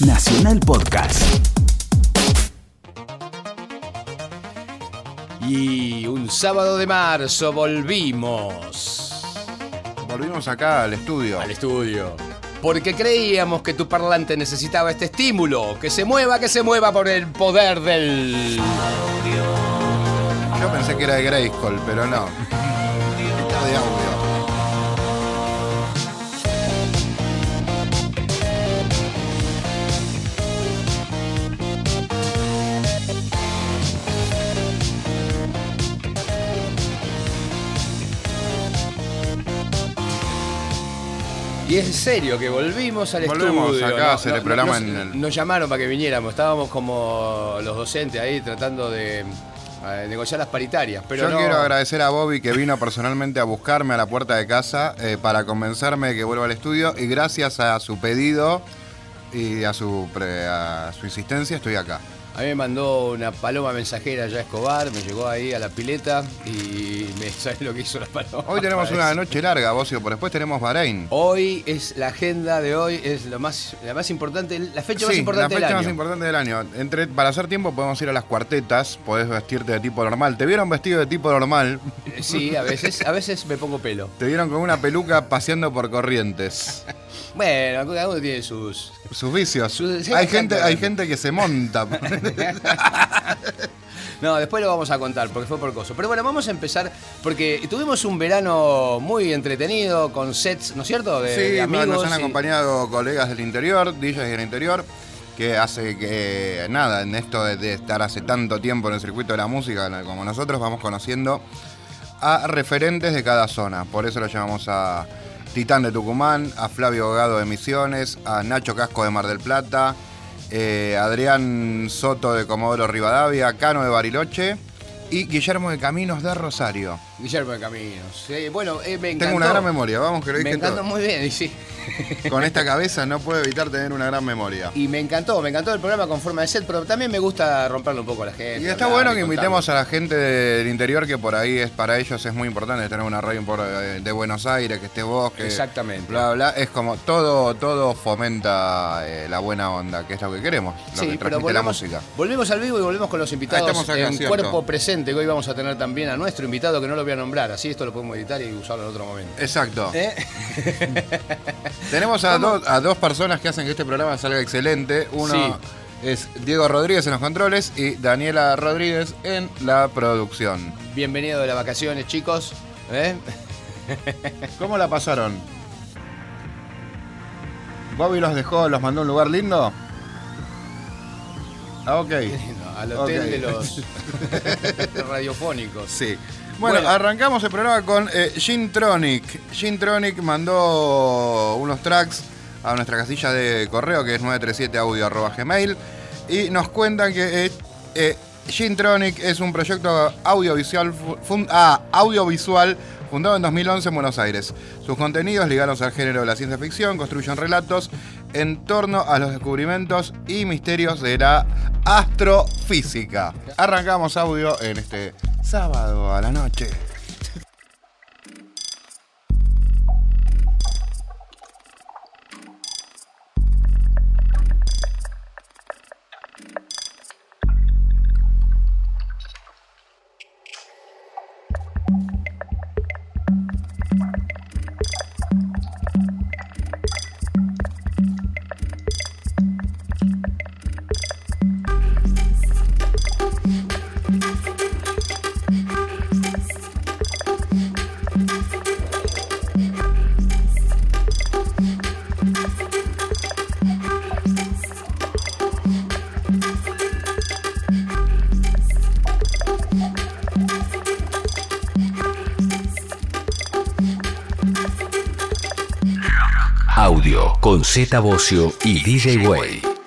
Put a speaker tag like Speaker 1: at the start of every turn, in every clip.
Speaker 1: Nacional Podcast.
Speaker 2: Y un sábado de marzo volvimos
Speaker 3: Volvimos acá al estudio.
Speaker 2: al estudio. Porque creíamos que tu parlante necesitaba este estímulo. Que se mueva, que se mueva por el poder del...
Speaker 3: Yo pensé que era de Grayskull, pero no.
Speaker 2: Y es en serio que volvimos al
Speaker 3: Volvemos
Speaker 2: estudio.
Speaker 3: acá a hacer el programa
Speaker 2: nos,
Speaker 3: en el-
Speaker 2: nos llamaron para que viniéramos. Estábamos como los docentes ahí tratando de eh, negociar las paritarias. Pero
Speaker 3: Yo
Speaker 2: no-
Speaker 3: quiero agradecer a Bobby que vino personalmente a buscarme a la puerta de casa eh, para convencerme de que vuelva al estudio y gracias a su pedido y a su, pre- a su insistencia estoy acá.
Speaker 2: A mí me mandó una paloma mensajera ya Escobar, me llegó ahí a la pileta y me ¿sabes lo que hizo la paloma?
Speaker 3: Hoy tenemos una noche larga, Bocio, por después tenemos Bahrein.
Speaker 2: Hoy es la agenda de hoy, es lo más, la más importante, la fecha más importante
Speaker 3: la fecha
Speaker 2: del
Speaker 3: más
Speaker 2: año.
Speaker 3: importante del año. Entre, para hacer tiempo podemos ir a las cuartetas, podés vestirte de tipo normal. ¿Te vieron vestido de tipo normal?
Speaker 2: Eh, Sí, a veces, a veces me pongo pelo.
Speaker 3: Te vieron con una peluca paseando por corrientes.
Speaker 2: Bueno, cada uno tiene sus.
Speaker 3: Sus vicios.
Speaker 2: Sus-
Speaker 3: hay, gente, hay gente que se monta.
Speaker 2: No, después lo vamos a contar porque fue por coso. Pero bueno, vamos a empezar porque tuvimos un verano muy entretenido con sets, ¿no es cierto? De,
Speaker 3: sí,
Speaker 2: de amigos.
Speaker 3: nos han
Speaker 2: y-
Speaker 3: acompañado colegas del interior, DJs del interior, que hace que, nada, en esto de, de estar hace tanto tiempo en el circuito de la música, como nosotros, vamos conociendo a referentes de cada zona. Por eso lo llamamos a Titán de Tucumán, a Flavio Gado de Misiones, a Nacho Casco de Mar del Plata, eh, Adrián Soto de Comodoro Rivadavia, Cano de Bariloche y Guillermo de Caminos de Rosario.
Speaker 2: Guillermo de Caminos. Bueno, eh, me encantó.
Speaker 3: Tengo una gran memoria, vamos que lo
Speaker 2: Me
Speaker 3: dije
Speaker 2: encantó
Speaker 3: todo.
Speaker 2: muy bien, y sí.
Speaker 3: Con esta cabeza no puedo evitar tener una gran memoria.
Speaker 2: Y me encantó, me encantó el programa con forma de set, pero también me gusta romperlo un poco a la gente.
Speaker 3: Y está
Speaker 2: hablar
Speaker 3: bueno que invitemos a la gente del interior, que por ahí es para ellos es muy importante tener una radio eh, de Buenos Aires, que esté vos, que
Speaker 2: Exactamente.
Speaker 3: bla bla. Es como todo, todo fomenta eh, la buena onda, que es lo que queremos, lo
Speaker 2: Sí,
Speaker 3: que
Speaker 2: pero
Speaker 3: transmite la
Speaker 2: volvemos,
Speaker 3: música.
Speaker 2: volvemos al vivo y volvemos con los invitados
Speaker 3: Ah, estamos acá,
Speaker 2: en
Speaker 3: cierto.
Speaker 2: cuerpo presente, que hoy vamos a tener también a nuestro invitado, que no lo voy a nombrar, así esto lo podemos editar y usarlo en otro momento.
Speaker 3: Exacto.
Speaker 2: ¿Eh?
Speaker 3: Tenemos a, dos- a dos personas que hacen que este programa salga excelente. Uno
Speaker 2: Sí.
Speaker 3: es Diego Rodríguez en los controles y Daniela Rodríguez en la producción.
Speaker 2: Bienvenido de las vacaciones, chicos. ¿Eh?
Speaker 3: ¿Cómo la pasaron? ¿Bobby los dejó, los mandó a un lugar lindo? Ah, ok.
Speaker 2: Al hotel de los radiofónicos.
Speaker 3: Sí. Bueno,
Speaker 2: Bueno.
Speaker 3: arrancamos el programa con eh, Gintronic. Gintronic mandó unos tracks a nuestra casilla de correo que es 937audio.gmail y nos cuentan que eh, eh, Gintronic es un proyecto audiovisual, ah, audiovisual fundado en 2011 en Buenos Aires. Sus contenidos ligados al género de la ciencia ficción construyen relatos en torno a los descubrimientos y misterios de la astrofísica. Arrancamos audio en este sábado a la noche.
Speaker 1: Z Bocio y DJ Way.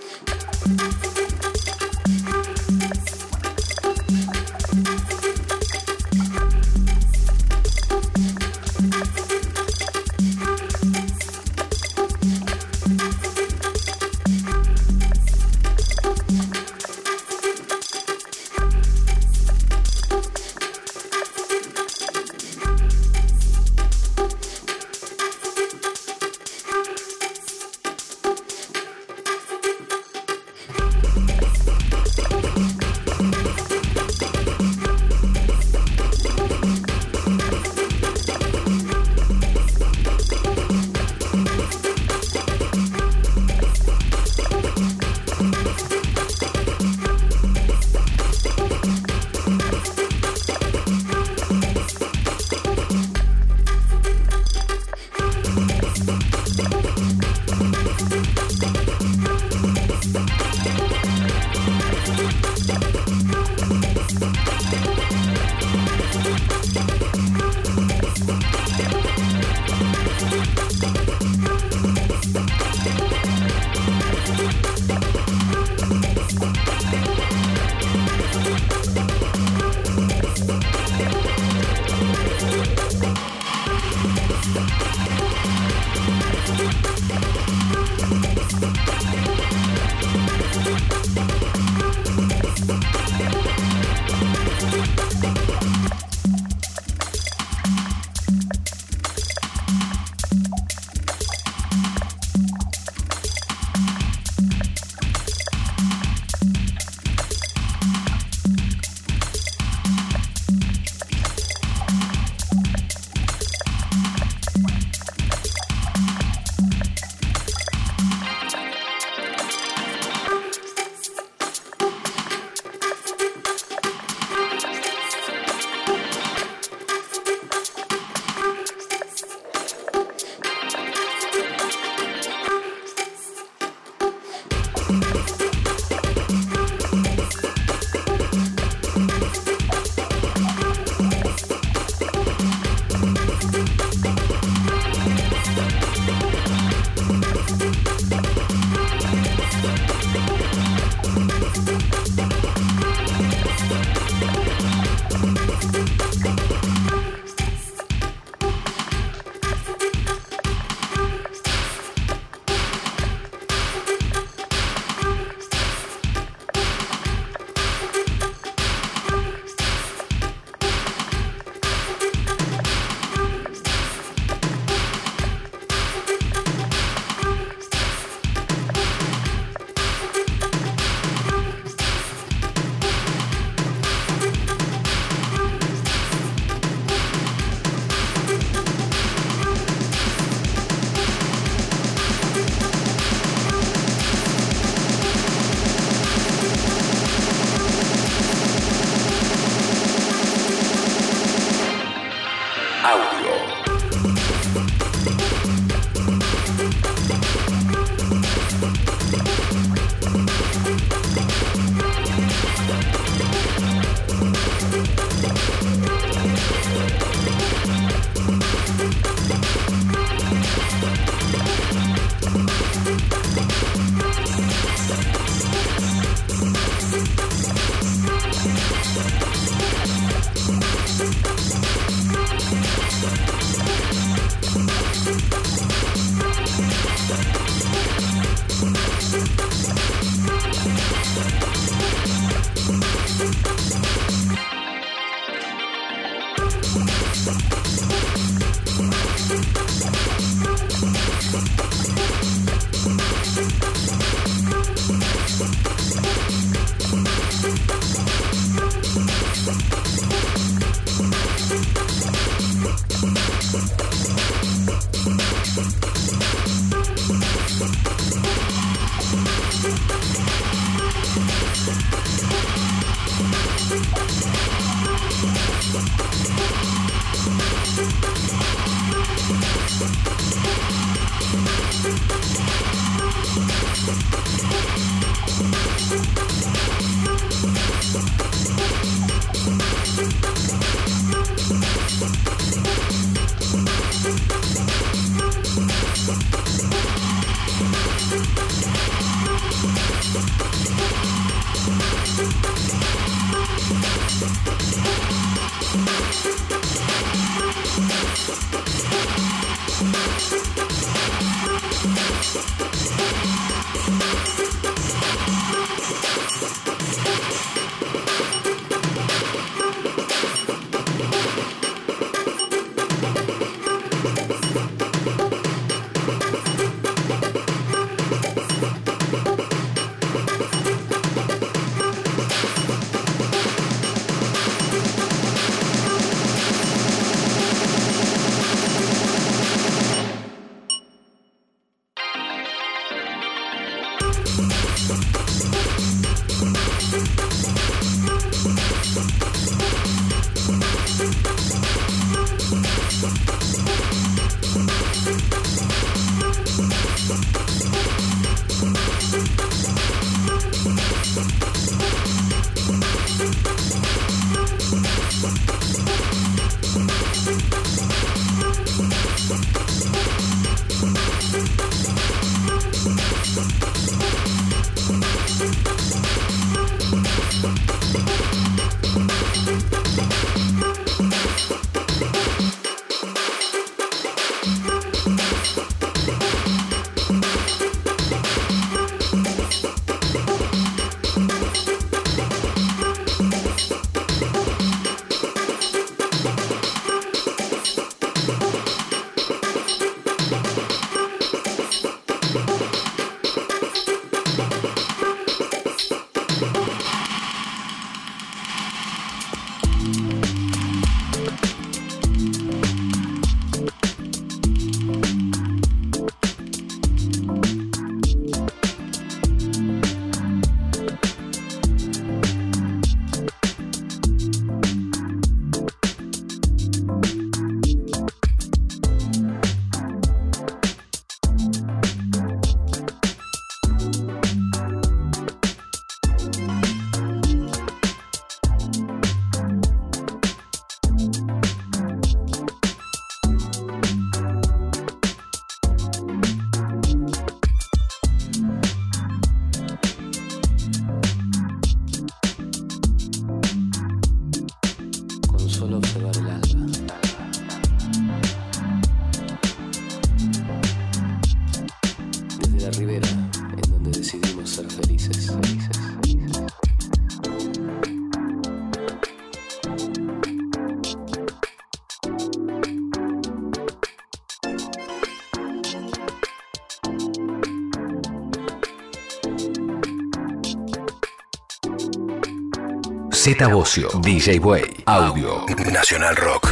Speaker 4: Z Bocio, DJ Way, Audio, Nacional Rock.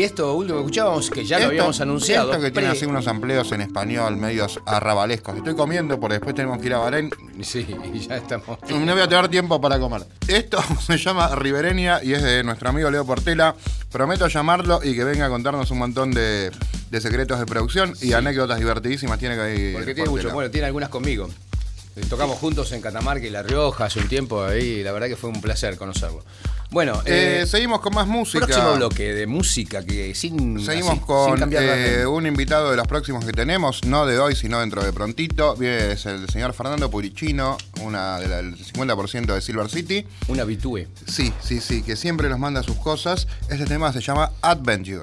Speaker 2: Y esto último que escuchábamos, que ya lo habíamos anunciado.
Speaker 3: Esto que tiene así unos amplios en español, medios arrabalescos. Estoy comiendo porque después tenemos que ir a Bahrein.
Speaker 2: Sí, ya estamos.
Speaker 3: No voy a tener tiempo para comer. Esto se llama Ribereña y es de nuestro amigo Leo Portela. Prometo llamarlo y que venga a contarnos un montón de, de secretos de producción y anécdotas divertidísimas. Tiene que ir.
Speaker 2: Porque tiene mucho, bueno, tiene algunas conmigo. Eh, Tocamos juntos en Catamarca y La Rioja hace un tiempo ahí, la verdad que fue un placer conocerlo. Bueno,
Speaker 3: Eh,
Speaker 2: eh,
Speaker 3: seguimos con más música.
Speaker 2: próximo bloque de música que sin,
Speaker 3: Seguimos
Speaker 2: así,
Speaker 3: con
Speaker 2: sin
Speaker 3: eh, un invitado de los próximos que tenemos, no de hoy, sino dentro de prontito. Viene es el señor Fernando Puricino, una del 50% de Silver City.
Speaker 2: un habitúe.
Speaker 3: Sí, sí, sí, que siempre nos manda sus cosas. Este tema se llama Adventure.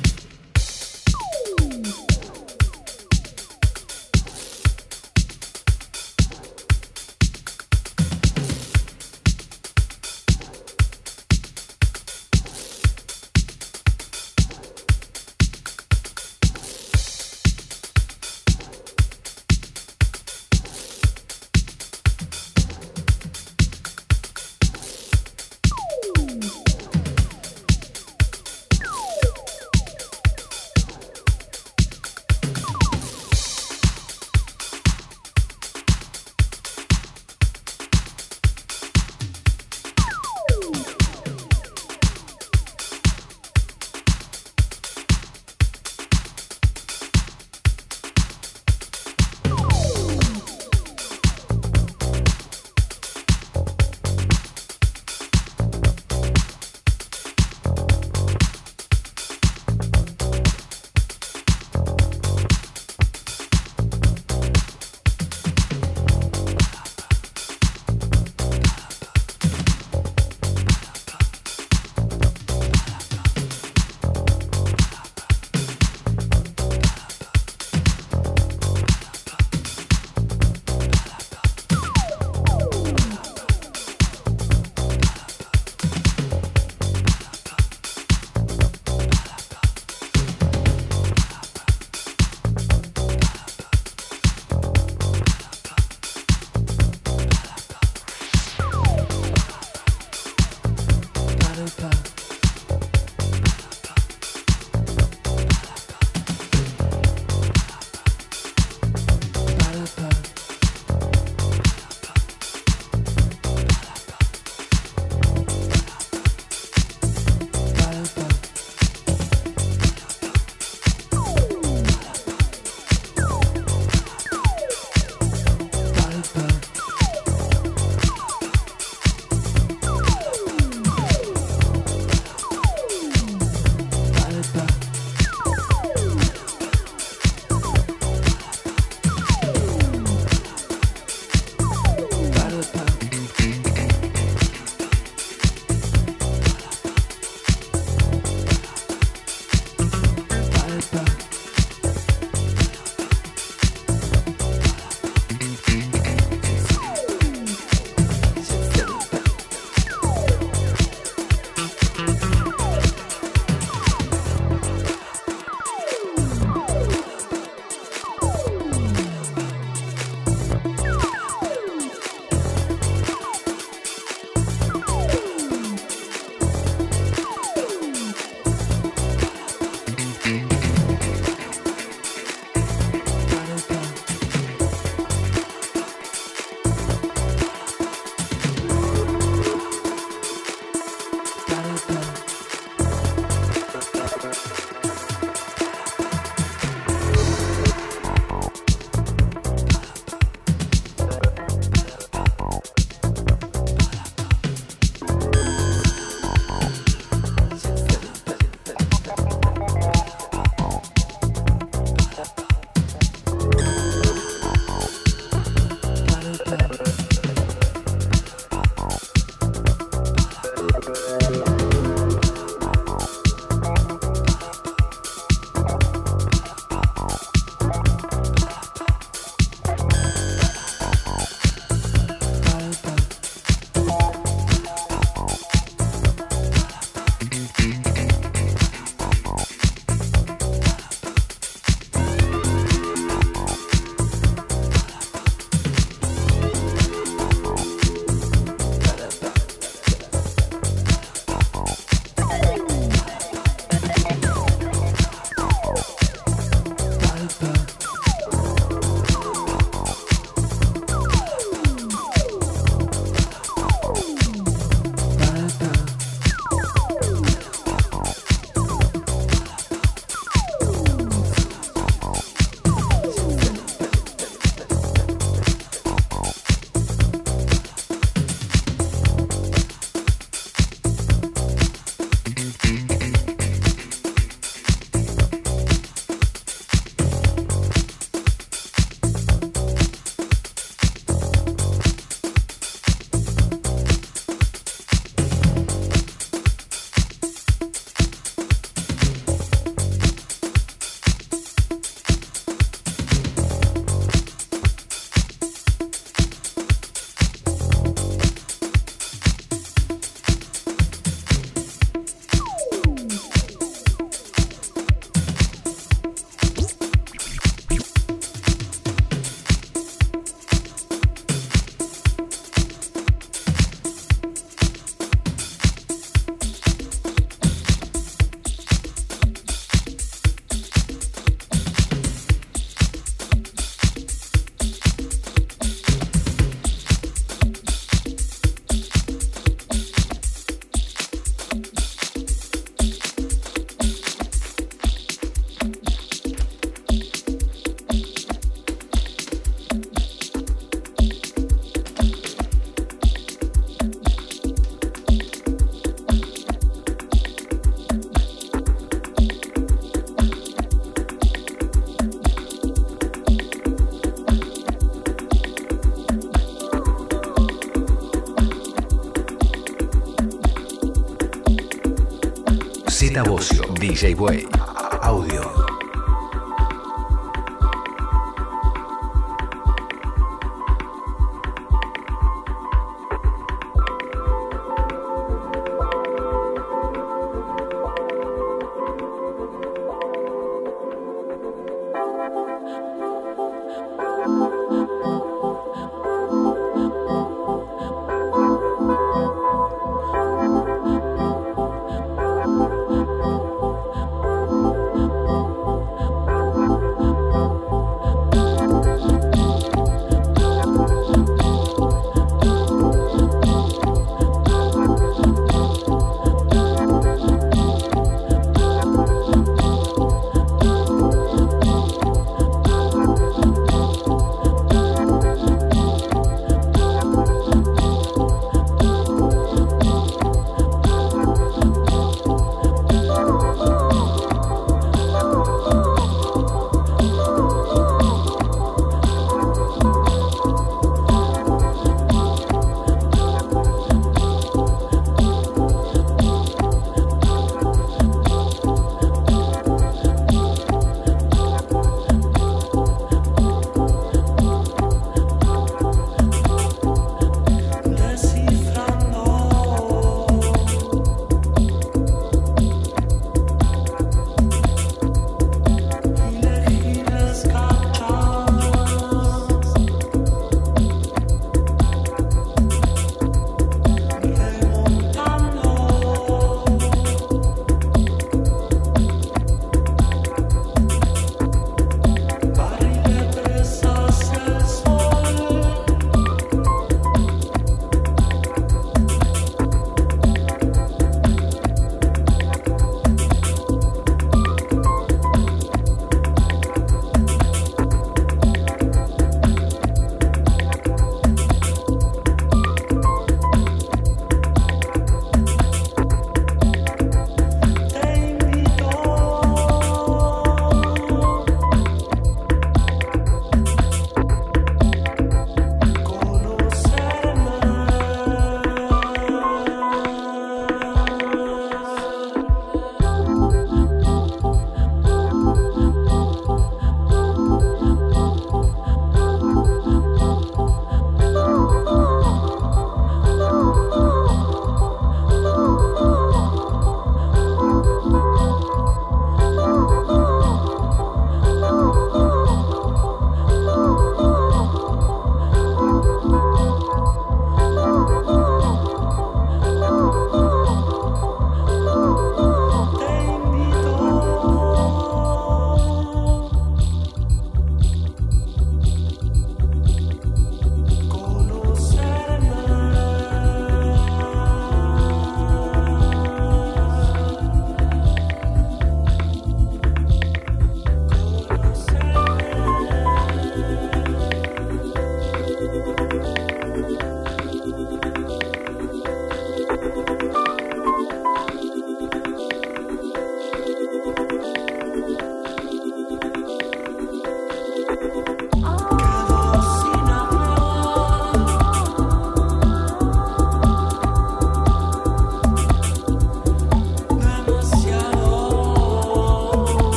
Speaker 1: Bocio, DJ Way.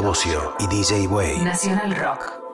Speaker 1: Bocio y DJ Way.
Speaker 5: Nacional Rock.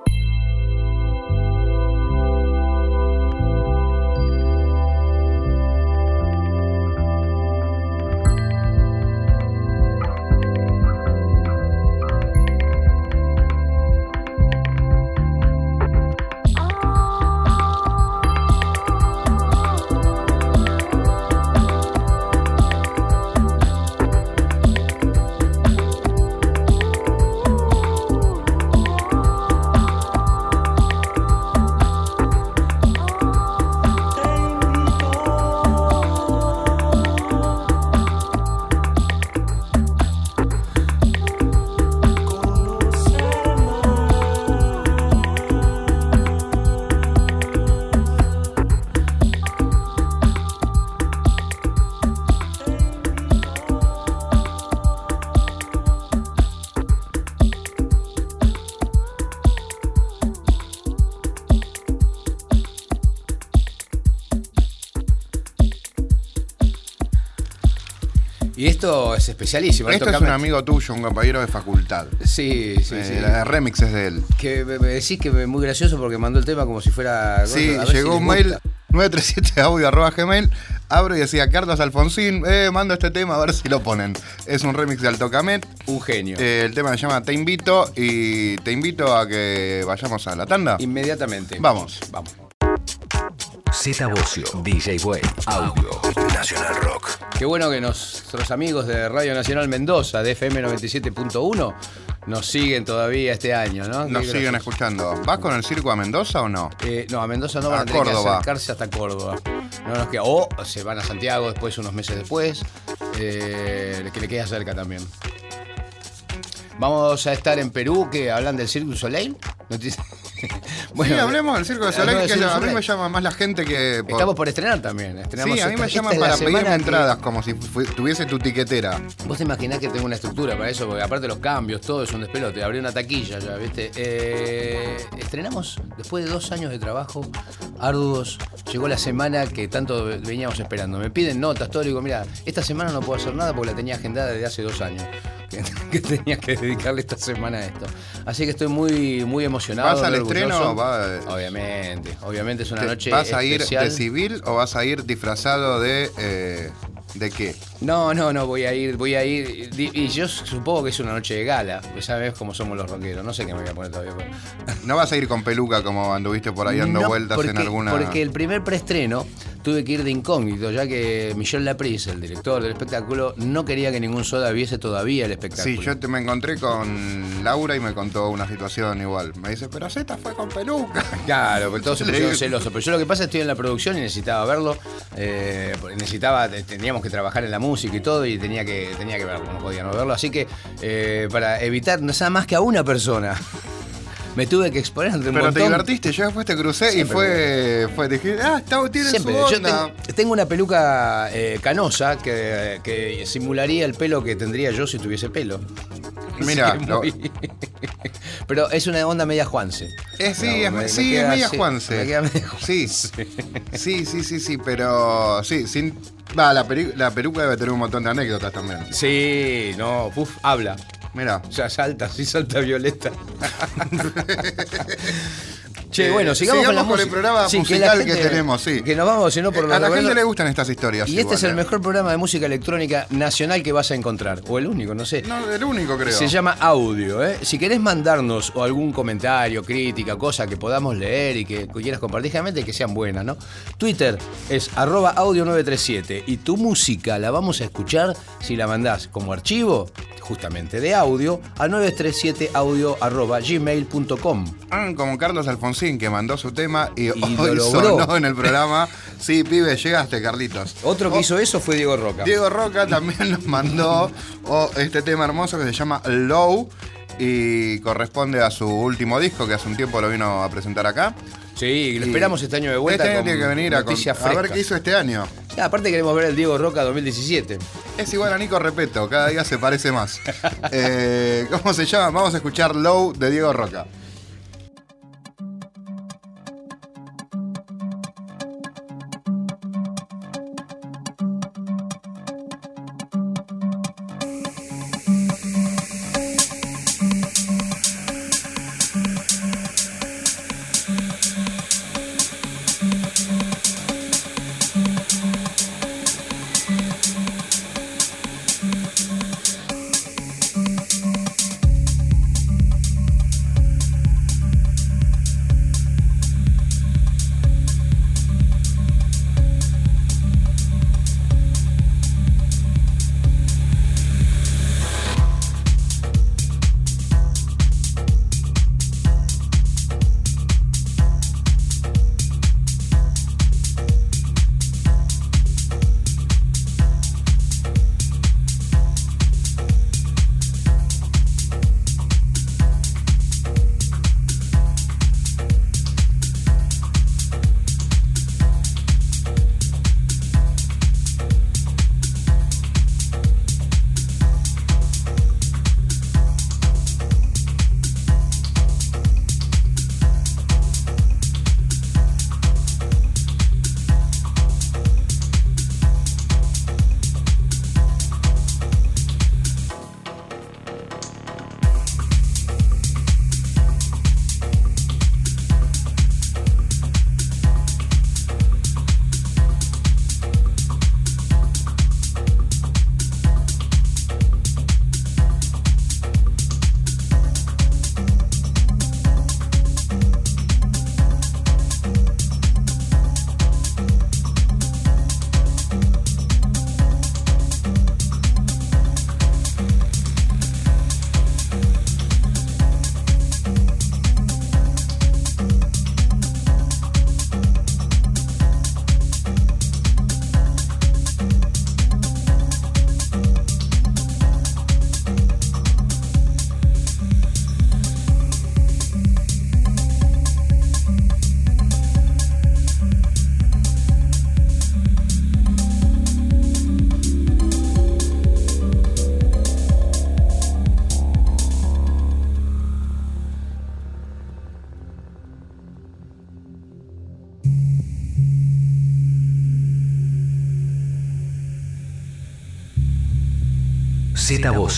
Speaker 2: Y esto es especialísimo.
Speaker 3: Esto
Speaker 2: Alto
Speaker 3: es un amigo tuyo, un compañero de facultad.
Speaker 2: Sí, sí,
Speaker 3: Eh,
Speaker 2: sí.
Speaker 3: Remix es de él.
Speaker 2: Que me, me decís que es muy gracioso porque mandó el tema como si fuera.
Speaker 3: Sí,
Speaker 2: a
Speaker 3: llegó
Speaker 2: si
Speaker 3: un mail
Speaker 2: gusta.
Speaker 3: 937audio arroba gmail. Abro y decía Carlos Alfonsín, eh, mando este tema a ver si lo ponen. Es un remix de Alto Camet.
Speaker 2: Un genio.
Speaker 3: Eh, el tema se llama Te invito y te invito a que vayamos a la tanda.
Speaker 2: Inmediatamente.
Speaker 3: Vamos.
Speaker 2: Vamos.
Speaker 1: Z Bocio, DJ Way, Audio, Nacional Rock.
Speaker 2: Qué bueno que nuestros amigos de Radio Nacional Mendoza, de FM 97.1, nos siguen todavía este año, ¿no?
Speaker 3: Nos siguen escuchando. ¿Vas con el circo a Mendoza o no?
Speaker 2: Eh, no, a Mendoza no van
Speaker 3: A
Speaker 2: a tener que acercarse hasta Córdoba. No nos queda. O se van a Santiago después, unos meses después, eh, que le queda cerca también. Vamos a estar en Perú, que hablan del Cirque du Soleil. ¿No
Speaker 3: sí, hablemos del Circo de Soleil, que a mí me llama más la gente que... por-
Speaker 2: Estamos por estrenar también. Estrenamos
Speaker 3: Sí, a mí me llaman para pedirme
Speaker 2: que-
Speaker 3: entradas, como si tuviese tu tiquetera.
Speaker 2: Vos te imaginás que tengo una estructura para eso, porque aparte los cambios, todo es un despelote. Abrí una taquilla ya, ¿viste? Eh, estrenamos después de dos años de trabajo arduos. Llegó la semana que tanto veníamos esperando. Me piden notas, todo. Digo, mira, esta semana no puedo hacer nada porque la tenía agendada desde hace dos años. Que, que tenía que dedicarle esta semana a esto. Así que estoy muy, muy emocionado.
Speaker 3: ¿Vas al estreno?
Speaker 2: orgulloso.
Speaker 3: Va-
Speaker 2: Obviamente, obviamente es una noche
Speaker 3: ¿Vas a ir
Speaker 2: especial.
Speaker 3: de civil o vas a ir disfrazado de... eh, ¿De qué?
Speaker 2: No, no, no, voy a ir, voy a ir. Y yo supongo que es una noche de gala. pues Sabes cómo somos los rockeros. No sé qué me voy a poner todavía. pero-
Speaker 3: No vas a ir con peluca como anduviste por ahí dando
Speaker 2: No,
Speaker 3: vueltas
Speaker 2: porque,
Speaker 3: en alguna...
Speaker 2: Porque el primer preestreno tuve que ir de incógnito, ya que Michel Laprise, el director del espectáculo, no quería que ningún soda viese todavía el espectáculo.
Speaker 3: Sí, yo te- me encontré con Laura y me contó una situación igual. Me dice, pero Z fue con peluca.
Speaker 2: Claro, pero todos se pusieron celosos. Pero yo lo que pasa es que estoy en la producción y necesitaba verlo. eh, necesitaba, te- teníamos que trabajar en la música y todo, y tenía que, tenía que verlo, no podía no verlo. Así que eh, para evitar nada más que a una persona, me tuve que exponer ante un
Speaker 3: Pero te divertiste, yo después te crucé y fue, fue, dije, ah, está, tiene
Speaker 2: Siempre.
Speaker 3: su
Speaker 2: Yo
Speaker 3: onda.
Speaker 2: ten- tengo una peluca eh, canosa que, que simularía el pelo que tendría yo si tuviese pelo.
Speaker 3: Mira,
Speaker 2: muy- pero es una onda media Juanse.
Speaker 3: Eh, sí,
Speaker 2: No,
Speaker 3: es,
Speaker 2: me- me
Speaker 3: sí,
Speaker 2: queda
Speaker 3: es media
Speaker 2: así,
Speaker 3: Juanse.
Speaker 2: me queda media
Speaker 3: Sí, sí, sí, sí, sí, pero sí, sin... Va, la, peri- la peluca debe tener un montón de anécdotas también.
Speaker 2: Sí, no, uf, habla.
Speaker 3: Mira,
Speaker 2: sea, salta, sí salta Violeta. che,
Speaker 3: Eh,
Speaker 2: bueno, sigamos, con la
Speaker 3: sigamos con el programa
Speaker 2: Sí,
Speaker 3: musical que tenemos, sí.
Speaker 2: Que nos vamos, si no, por
Speaker 3: a
Speaker 2: lo
Speaker 3: la gente le gustan estas historias.
Speaker 2: Y este es el
Speaker 3: eh.
Speaker 2: mejor programa de música electrónica nacional que vas a encontrar. O el único, no sé.
Speaker 3: No, el único creo.
Speaker 2: Se llama audio, ¿eh? Si querés mandarnos o algún comentario, crítica, cosa que podamos leer y que quieras compartir, generalmente que sean buenas, ¿no? Twitter es arroba audio937 y tu música la vamos a escuchar si la mandás como archivo, justamente de audio, a 937audio arroba gmail.com.
Speaker 3: Hagan como Carlos Que mandó su tema y,
Speaker 2: Y
Speaker 3: hoy
Speaker 2: lo
Speaker 3: sonó en el programa. Sí, pibe, llegaste, Carlitos.
Speaker 2: Otro que
Speaker 3: Oh,
Speaker 2: hizo eso fue Diego Roca.
Speaker 3: Diego Roca también nos mandó oh, este tema hermoso que se llama Low y corresponde a su último disco que hace un tiempo lo vino a presentar acá.
Speaker 2: Sí, lo esperamos este año de vuelta.
Speaker 3: Este año tiene que venir a, con-
Speaker 2: noticias
Speaker 3: a ver qué hizo este año.
Speaker 2: Aparte queremos ver el Diego Roca 2017.
Speaker 3: Es igual a Nico Repeto, cada día se parece más. Eh, ¿Cómo se llama? Vamos a escuchar Low de Diego Roca.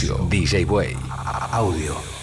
Speaker 6: DJ Way, audio.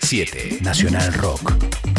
Speaker 6: Siete Nacional Rock.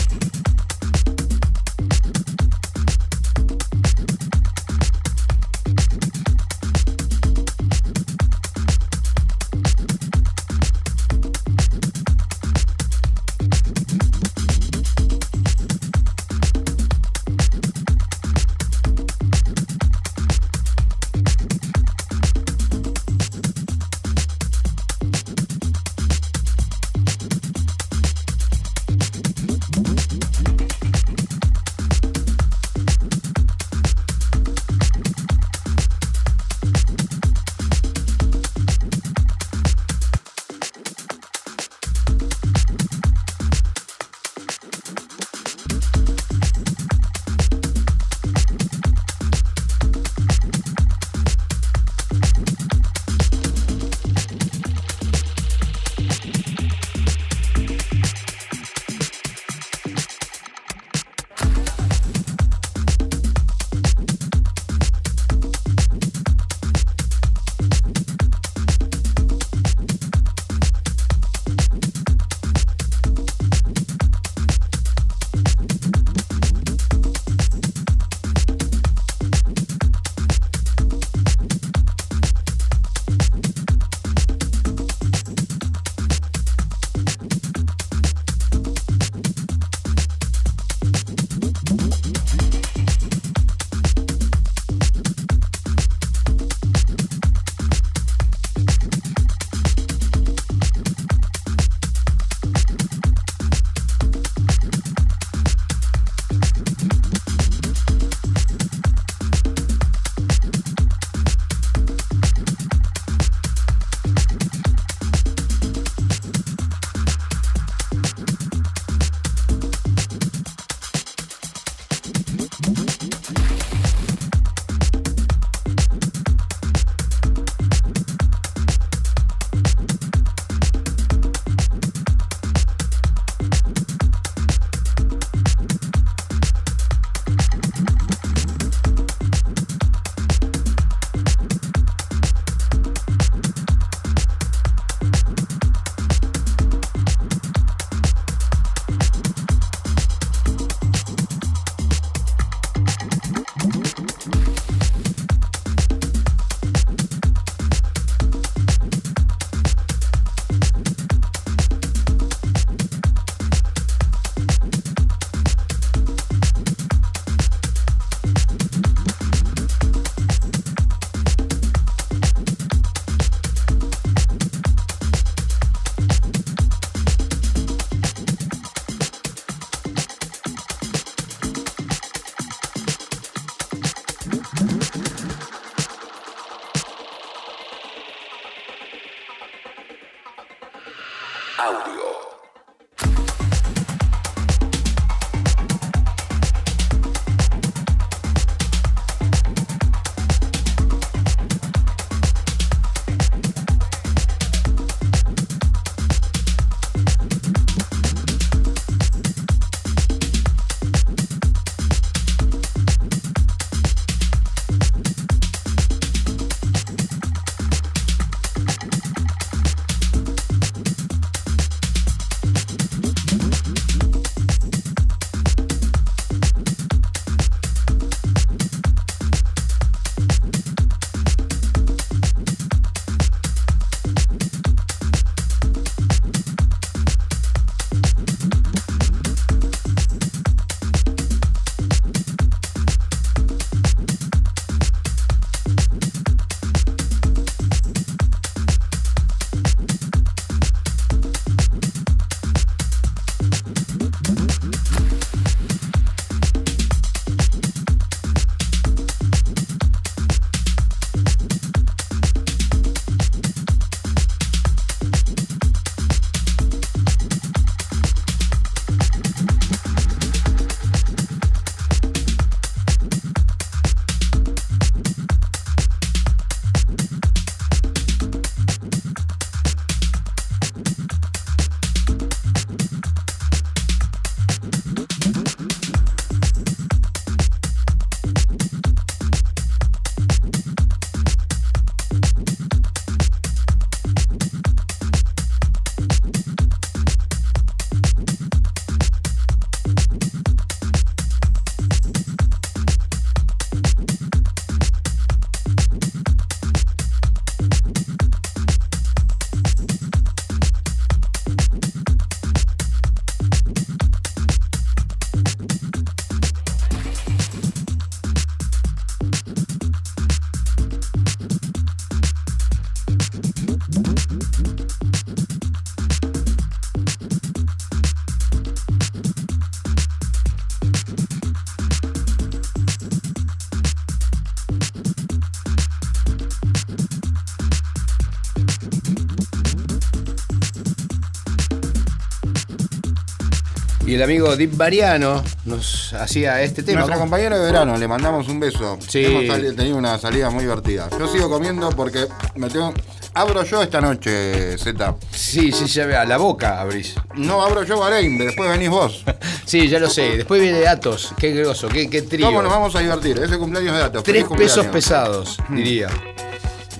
Speaker 2: Y el amigo Deep Mariano nos hacía este tema.
Speaker 3: Nuestra
Speaker 2: ¿Cómo?
Speaker 3: compañera de verano, le mandamos un beso.
Speaker 2: Sí.
Speaker 3: Hemos tenido una salida muy divertida. Yo sigo comiendo porque me tengo. Abro yo esta noche, Z.
Speaker 2: Sí, sí, ya vea, la boca abrís.
Speaker 3: No abro yo Bahrein, después venís vos.
Speaker 2: Sí, ya lo sé. Después viene Atos. Qué groso, qué, qué trío.
Speaker 3: ¿Cómo nos vamos a divertir? Ese cumpleaños de datos.
Speaker 2: Tres pesos pesados, diría.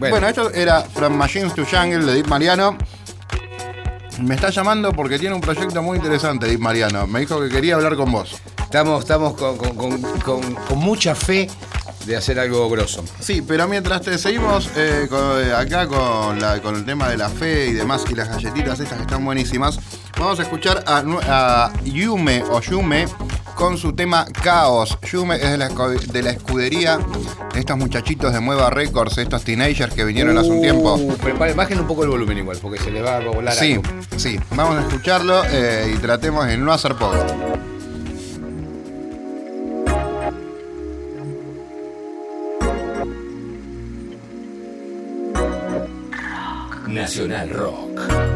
Speaker 3: Bueno. esto era From Machines to Jungle de Deep Mariano. Me está llamando porque tiene un proyecto muy interesante, Mariano. Me dijo que quería hablar con vos.
Speaker 2: Estamos, estamos con, con- con- con- con mucha fe de hacer algo grosso.
Speaker 3: Sí, pero mientras te seguimos eh, con- eh, acá con, la- con el tema de la fe y demás y las galletitas estas que están buenísimas, vamos a escuchar a Yume o Yume con su tema Caos. Yume es de la, esco- de la escudería de estos muchachitos de Mueva Records, estos teenagers que vinieron hace un tiempo.
Speaker 2: Uh, preparen- bajen un poco el volumen igual, porque se les va a volar
Speaker 3: Sí,
Speaker 2: algo.
Speaker 3: sí, vamos a escucharlo eh, y tratemos de no hacer poco.
Speaker 1: Nacional Rock.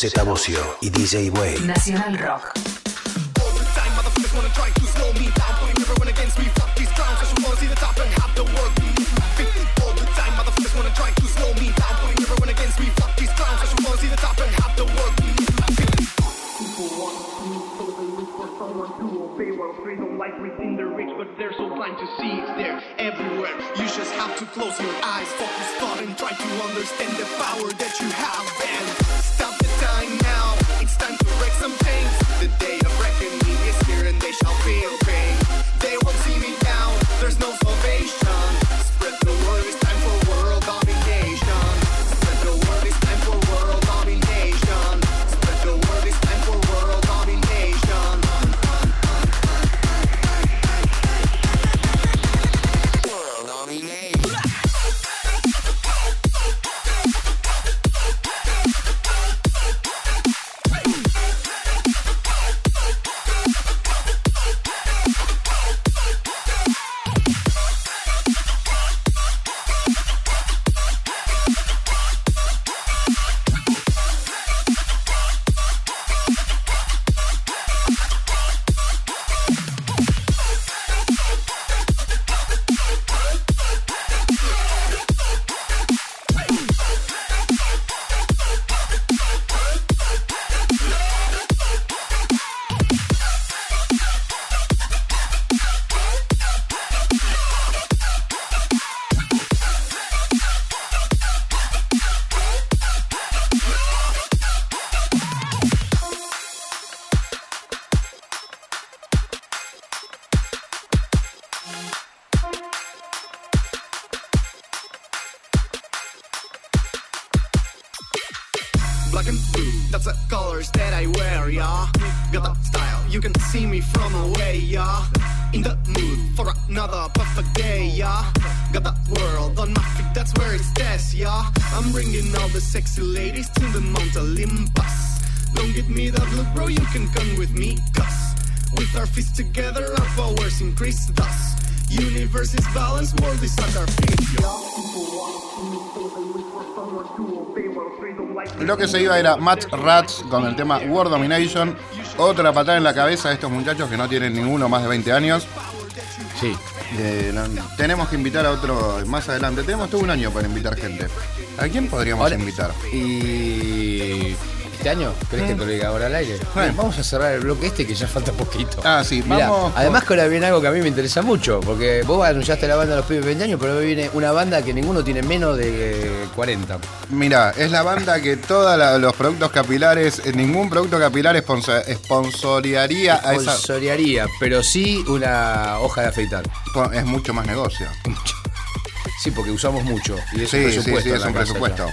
Speaker 1: Z Bocio y DJ Way.
Speaker 5: Nacional Rock.
Speaker 7: Don't like within the reach, but they're so blind to see it's there everywhere. You just have to close your eyes, focus together, our powers increase, thus. Universe is balanced, world is at our feet.
Speaker 3: Lo que se iba era Matt Rats con el tema World Domination. Otra patada en la cabeza de estos muchachos que no tienen ninguno más de 20 años.
Speaker 2: Sí.
Speaker 3: Eh, no- tenemos que invitar a otro más adelante. Tenemos todo un año para invitar gente. ¿A quién podríamos
Speaker 2: Ahora-
Speaker 3: invitar?
Speaker 2: Y. ¿Este año? ¿Crees que te lo diga ahora al aire? Vamos a cerrar el bloque este que ya falta poquito.
Speaker 3: Ah, sí,
Speaker 2: Mirá,
Speaker 3: vamos.
Speaker 2: además que ahora viene algo que a mí me interesa mucho, porque vos anunciaste la banda de los pibes de 20 años, pero viene una banda que ninguno tiene menos de eh, 40.
Speaker 3: Mira, es la banda que todos los productos capilares, eh, ningún producto capilar esponsor- sponsoriaría a esa.
Speaker 2: Sponsorearía, pero sí una hoja de afeitar.
Speaker 3: Es mucho más negocio.
Speaker 2: Sí, porque usamos mucho. Y es
Speaker 3: Sí,
Speaker 2: un
Speaker 3: sí,
Speaker 2: presupuesto.
Speaker 3: sí,
Speaker 2: en
Speaker 3: es un presupuesto.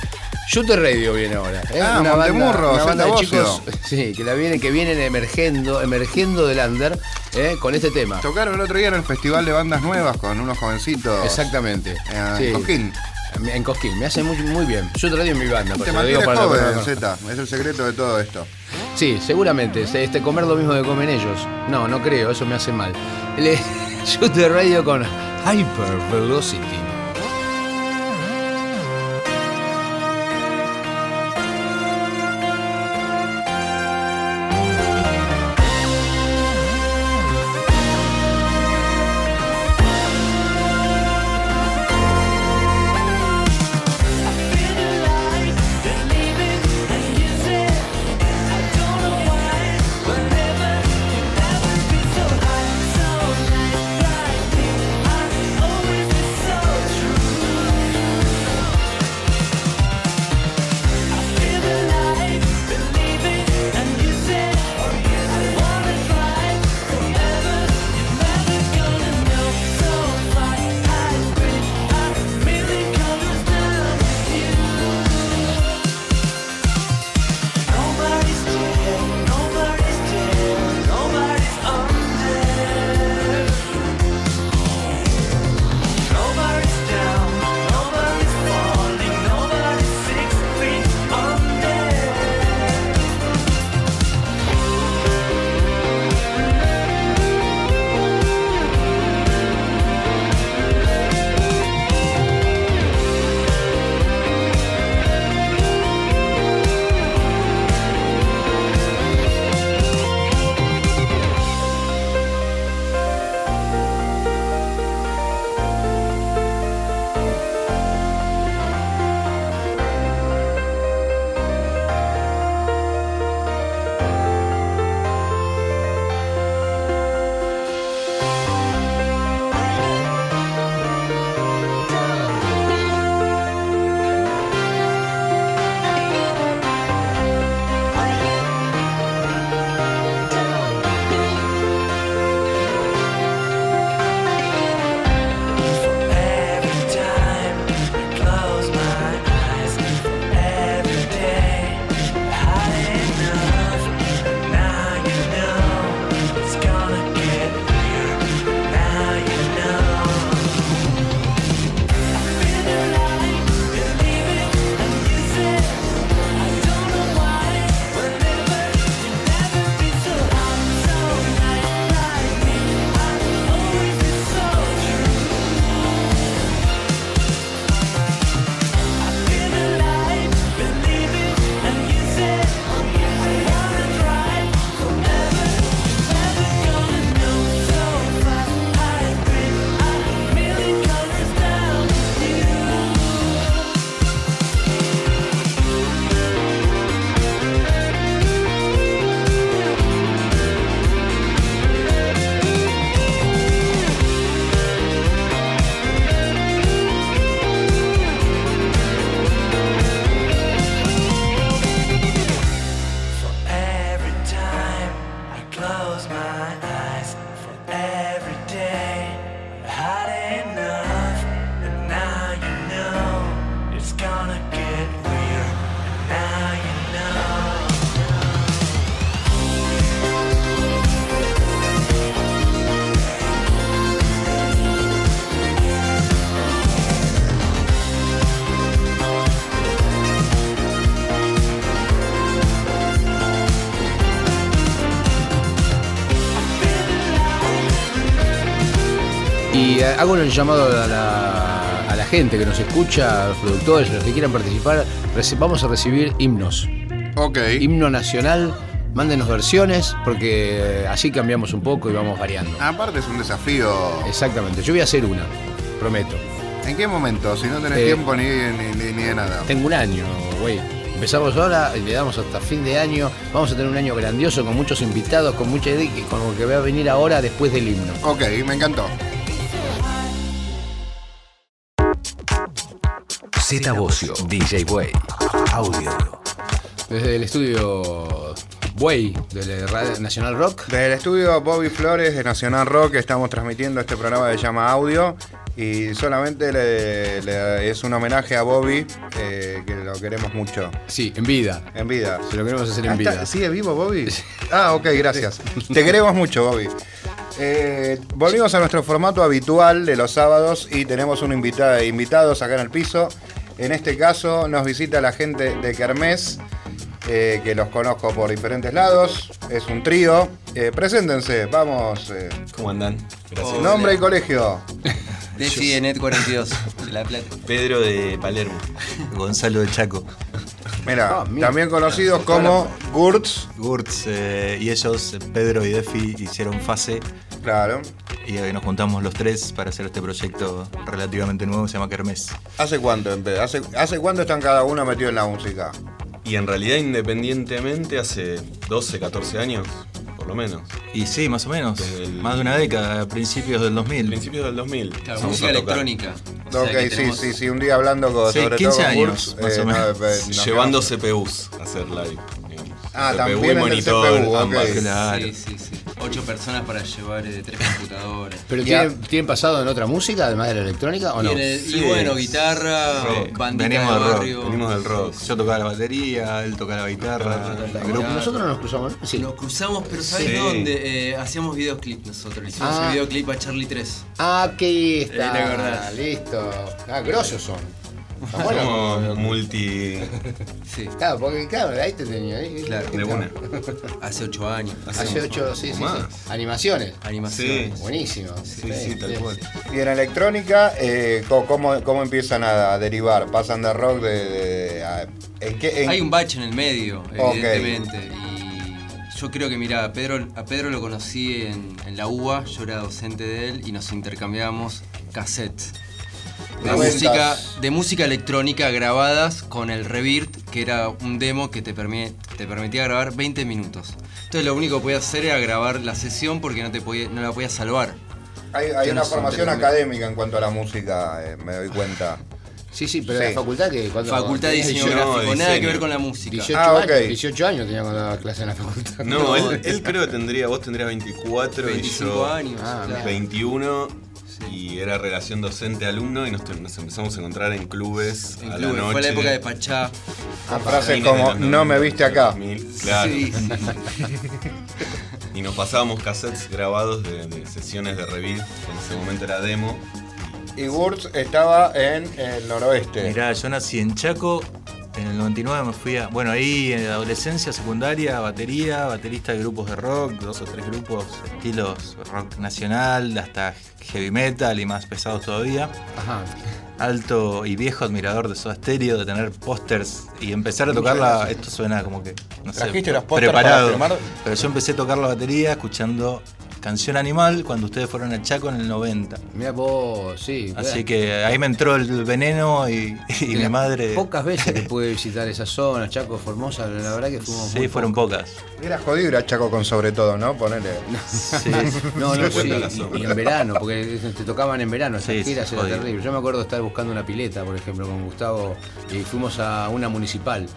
Speaker 2: Shooter Radio viene ahora. ¿eh?
Speaker 3: Ah,
Speaker 2: una banda,
Speaker 3: Montemurro,
Speaker 2: una banda de
Speaker 3: Zeta
Speaker 2: chicos sí, que, la vienen, que vienen emergiendo, emergiendo del under ¿eh? con este tema.
Speaker 3: Tocaron el otro día en el Festival de Bandas Nuevas con unos jovencitos.
Speaker 2: Exactamente.
Speaker 3: Eh,
Speaker 2: Sí.
Speaker 3: en Cosquín.
Speaker 2: En Cosquín, me hace muy, muy bien. Shooter Radio es mi banda.
Speaker 3: Te mantienes joven,
Speaker 2: lo conocen.
Speaker 3: Z. Es el secreto de todo esto.
Speaker 2: Sí, seguramente. se- Este, comer lo mismo que comen ellos. No, no creo, eso me hace mal. El Shooter Radio con Hyper Velocity. Sí, eh, hago el llamado a la, a la gente que nos escucha, a los productores, a los que quieran participar. Vamos a recibir himnos.
Speaker 3: Ok.
Speaker 2: Himno nacional, mándenos versiones, porque eh, así cambiamos un poco y vamos variando.
Speaker 3: Aparte es un desafío.
Speaker 2: Exactamente, yo voy a hacer una, prometo.
Speaker 3: ¿En qué momento? Si no tenés
Speaker 2: Eh,
Speaker 3: tiempo ni, ni, ni- de nada.
Speaker 2: Tengo un año, güey. Empezamos ahora y le damos hasta fin de año. Vamos a tener un año grandioso con muchos invitados, con mucha idea, y con lo que va a venir ahora después del himno.
Speaker 3: Ok, me encantó.
Speaker 1: Z Bocio, DJ Way, audio.
Speaker 2: Desde el estudio Buey de la Radio Nacional Rock.
Speaker 3: Desde el estudio Bobby Flores de Nacional Rock estamos transmitiendo este programa que se llama Audio y solamente le- le- es un homenaje a Bobby eh, que lo queremos mucho.
Speaker 2: Sí, en vida.
Speaker 3: En vida.
Speaker 2: Se lo queremos hacer en
Speaker 3: Ah, está-
Speaker 2: vida.
Speaker 3: ¿Sigue vivo Bobby? Ah, ok, gracias. Te queremos mucho, Bobby. Eh, volvimos a nuestro formato habitual de los sábados y tenemos un invitado, invitados acá en el piso. En este caso nos visita la gente de Kermés, eh, que los conozco por diferentes lados. Es un trío. Eh, preséntense, vamos. eh,
Speaker 5: ¿Cómo andan? Gracias.
Speaker 3: nombre y colegio.
Speaker 8: Desi de Net 42, de La Plata.
Speaker 5: Pedro de Palermo.
Speaker 9: Gonzalo de Chaco.
Speaker 3: Mira,
Speaker 2: Ah,
Speaker 3: también conocidos como Gurts.
Speaker 9: Gurtz eh, y ellos, Pedro y Defi, hicieron fase
Speaker 3: Claro.
Speaker 9: y eh, nos juntamos los tres para hacer este proyecto relativamente nuevo que se llama Kermés.
Speaker 3: ¿Hace cuánto? ¿Hace, ¿Hace cuánto están cada uno metidos en la música?
Speaker 5: Y en realidad, independientemente, hace 12, 14 años, por lo menos.
Speaker 9: Y sí, más o menos,
Speaker 5: el-
Speaker 9: más de una década, a principios del 2000.
Speaker 5: Principios del 2000.
Speaker 8: Claro, música electrónica. O sea
Speaker 3: Ok, sí,
Speaker 8: tenemos-
Speaker 3: sí, sí, un día hablando con,
Speaker 9: Sí,
Speaker 3: sobre
Speaker 9: 15
Speaker 3: todo con
Speaker 9: años, más o
Speaker 3: no,
Speaker 9: menos.
Speaker 3: eh,
Speaker 5: Llevando CPUs a hacer live.
Speaker 3: Ah,
Speaker 5: CPU
Speaker 3: también
Speaker 5: y
Speaker 3: en el
Speaker 5: monitor,
Speaker 3: CPU.
Speaker 9: Claro.
Speaker 8: Sí, sí, sí. Ocho personas para llevar eh, tres computadores.
Speaker 2: ¿Pero tienen, tienen pasado en otra música, además de la electrónica, o
Speaker 8: y,
Speaker 2: no?
Speaker 8: el- y
Speaker 5: Sí.
Speaker 8: bueno, guitarra,
Speaker 9: Rock.
Speaker 8: bandita
Speaker 9: Venimos
Speaker 8: de
Speaker 9: del rock,
Speaker 8: barrio.
Speaker 5: Venimos del rock.
Speaker 9: Yo tocaba la batería, él tocaba la guitarra. grupo-
Speaker 2: Nosotros no nos cruzamos. ¿no? Sí.
Speaker 8: Nos cruzamos, pero ¿sabes
Speaker 5: Sí.
Speaker 8: dónde? Eh, hacíamos videoclip nosotros. Le hicimos
Speaker 2: Ah.
Speaker 8: un videoclip a Charlie 3.
Speaker 2: Ah, aquí está.
Speaker 8: Eh, la verdad.
Speaker 2: Listo. Ah, grosos son. Bueno.
Speaker 5: Somos multi.
Speaker 8: Sí,
Speaker 2: Claro, porque claro, ahí te tenía. ahí-
Speaker 8: Claro.
Speaker 5: de una.
Speaker 8: hace ocho años.
Speaker 2: Hace ocho, sí, sí,
Speaker 5: más.
Speaker 2: sí. Animaciones.
Speaker 8: Animaciones.
Speaker 2: Buenísimo.
Speaker 5: Sí, sí, tal cual.
Speaker 3: Y en electrónica, eh, ¿cómo, ¿cómo empiezan a derivar? ¿Pasan de rock de...? de- a- ¿en qué, en-
Speaker 8: Hay un bache en el medio, evidentemente. Y yo creo que, mira, a Pedro, a Pedro lo conocí en, en la UBA, yo era docente de él y nos intercambiamos cassettes. De música, de música electrónica grabadas con el Revirt, que era un demo que te, permi- te permitía grabar 20 minutos. Entonces lo único que podías hacer era grabar la sesión porque no, te podía, no la podías salvar.
Speaker 3: hay una formación académica en cuanto a la música, eh, me doy cuenta.
Speaker 2: Sí, sí, pero
Speaker 3: Sí.
Speaker 2: la facultad que.
Speaker 8: Facultad de diseño
Speaker 2: 18,
Speaker 8: gráfico, nada
Speaker 5: diseño.
Speaker 8: que ver con la música.
Speaker 2: 18
Speaker 3: Ah, ok.
Speaker 2: años, 18 años tenía cuando daba clase en la facultad.
Speaker 5: No, él, él creo que tendría, vos tendrías 24
Speaker 8: 25
Speaker 5: y yo
Speaker 8: años.
Speaker 2: Ah,
Speaker 8: claro.
Speaker 5: 21 y era relación docente-alumno y nos, nos empezamos a encontrar en clubes
Speaker 8: En
Speaker 5: a
Speaker 8: clubes,
Speaker 5: la noche.
Speaker 8: fue la época de Pachá.
Speaker 3: Con frases
Speaker 5: fines de
Speaker 3: como, no me
Speaker 5: 90,
Speaker 3: viste acá.
Speaker 5: 2000, claro.
Speaker 8: Sí, sí.
Speaker 5: Y nos pasábamos cassettes grabados de, de sesiones de Revit, que en ese momento era demo.
Speaker 3: Y Gurtz estaba en el noroeste.
Speaker 9: Mirá, yo nací en Chaco, en el 99 me fui a. Bueno, ahí en la adolescencia, secundaria, batería, baterista de grupos de rock, dos o tres grupos, estilos rock nacional, hasta heavy metal y más pesados todavía.
Speaker 2: Ajá.
Speaker 9: Alto y viejo admirador de Soda Stereo, de tener pósters y empezar a tocarla. Esto suena como que. No sé,
Speaker 3: ¿Trajiste los pósters para
Speaker 9: preparado.
Speaker 3: firmar?
Speaker 9: Pero yo empecé a tocar la batería escuchando Canción Animal cuando ustedes fueron a Chaco en el 90.
Speaker 2: Mira vos, sí.
Speaker 9: Así que ahí me entró el veneno y, y mi madre.
Speaker 2: Pocas veces que pude visitar esa zona, Chaco, Formosa, la verdad que fuimos.
Speaker 9: Sí,
Speaker 2: muy
Speaker 9: fueron
Speaker 2: pocas.
Speaker 9: pocas.
Speaker 3: Era jodido ir a Chaco con sobre todo, ¿no? Ponele.
Speaker 9: Sí.
Speaker 2: No, no, sí, y, y en verano, porque te tocaban en verano, esas
Speaker 9: Sí, sí,
Speaker 2: giras era
Speaker 9: jodido.
Speaker 2: terrible. Yo me acuerdo de estar buscando una pileta, por ejemplo, con Gustavo, y fuimos a una municipal.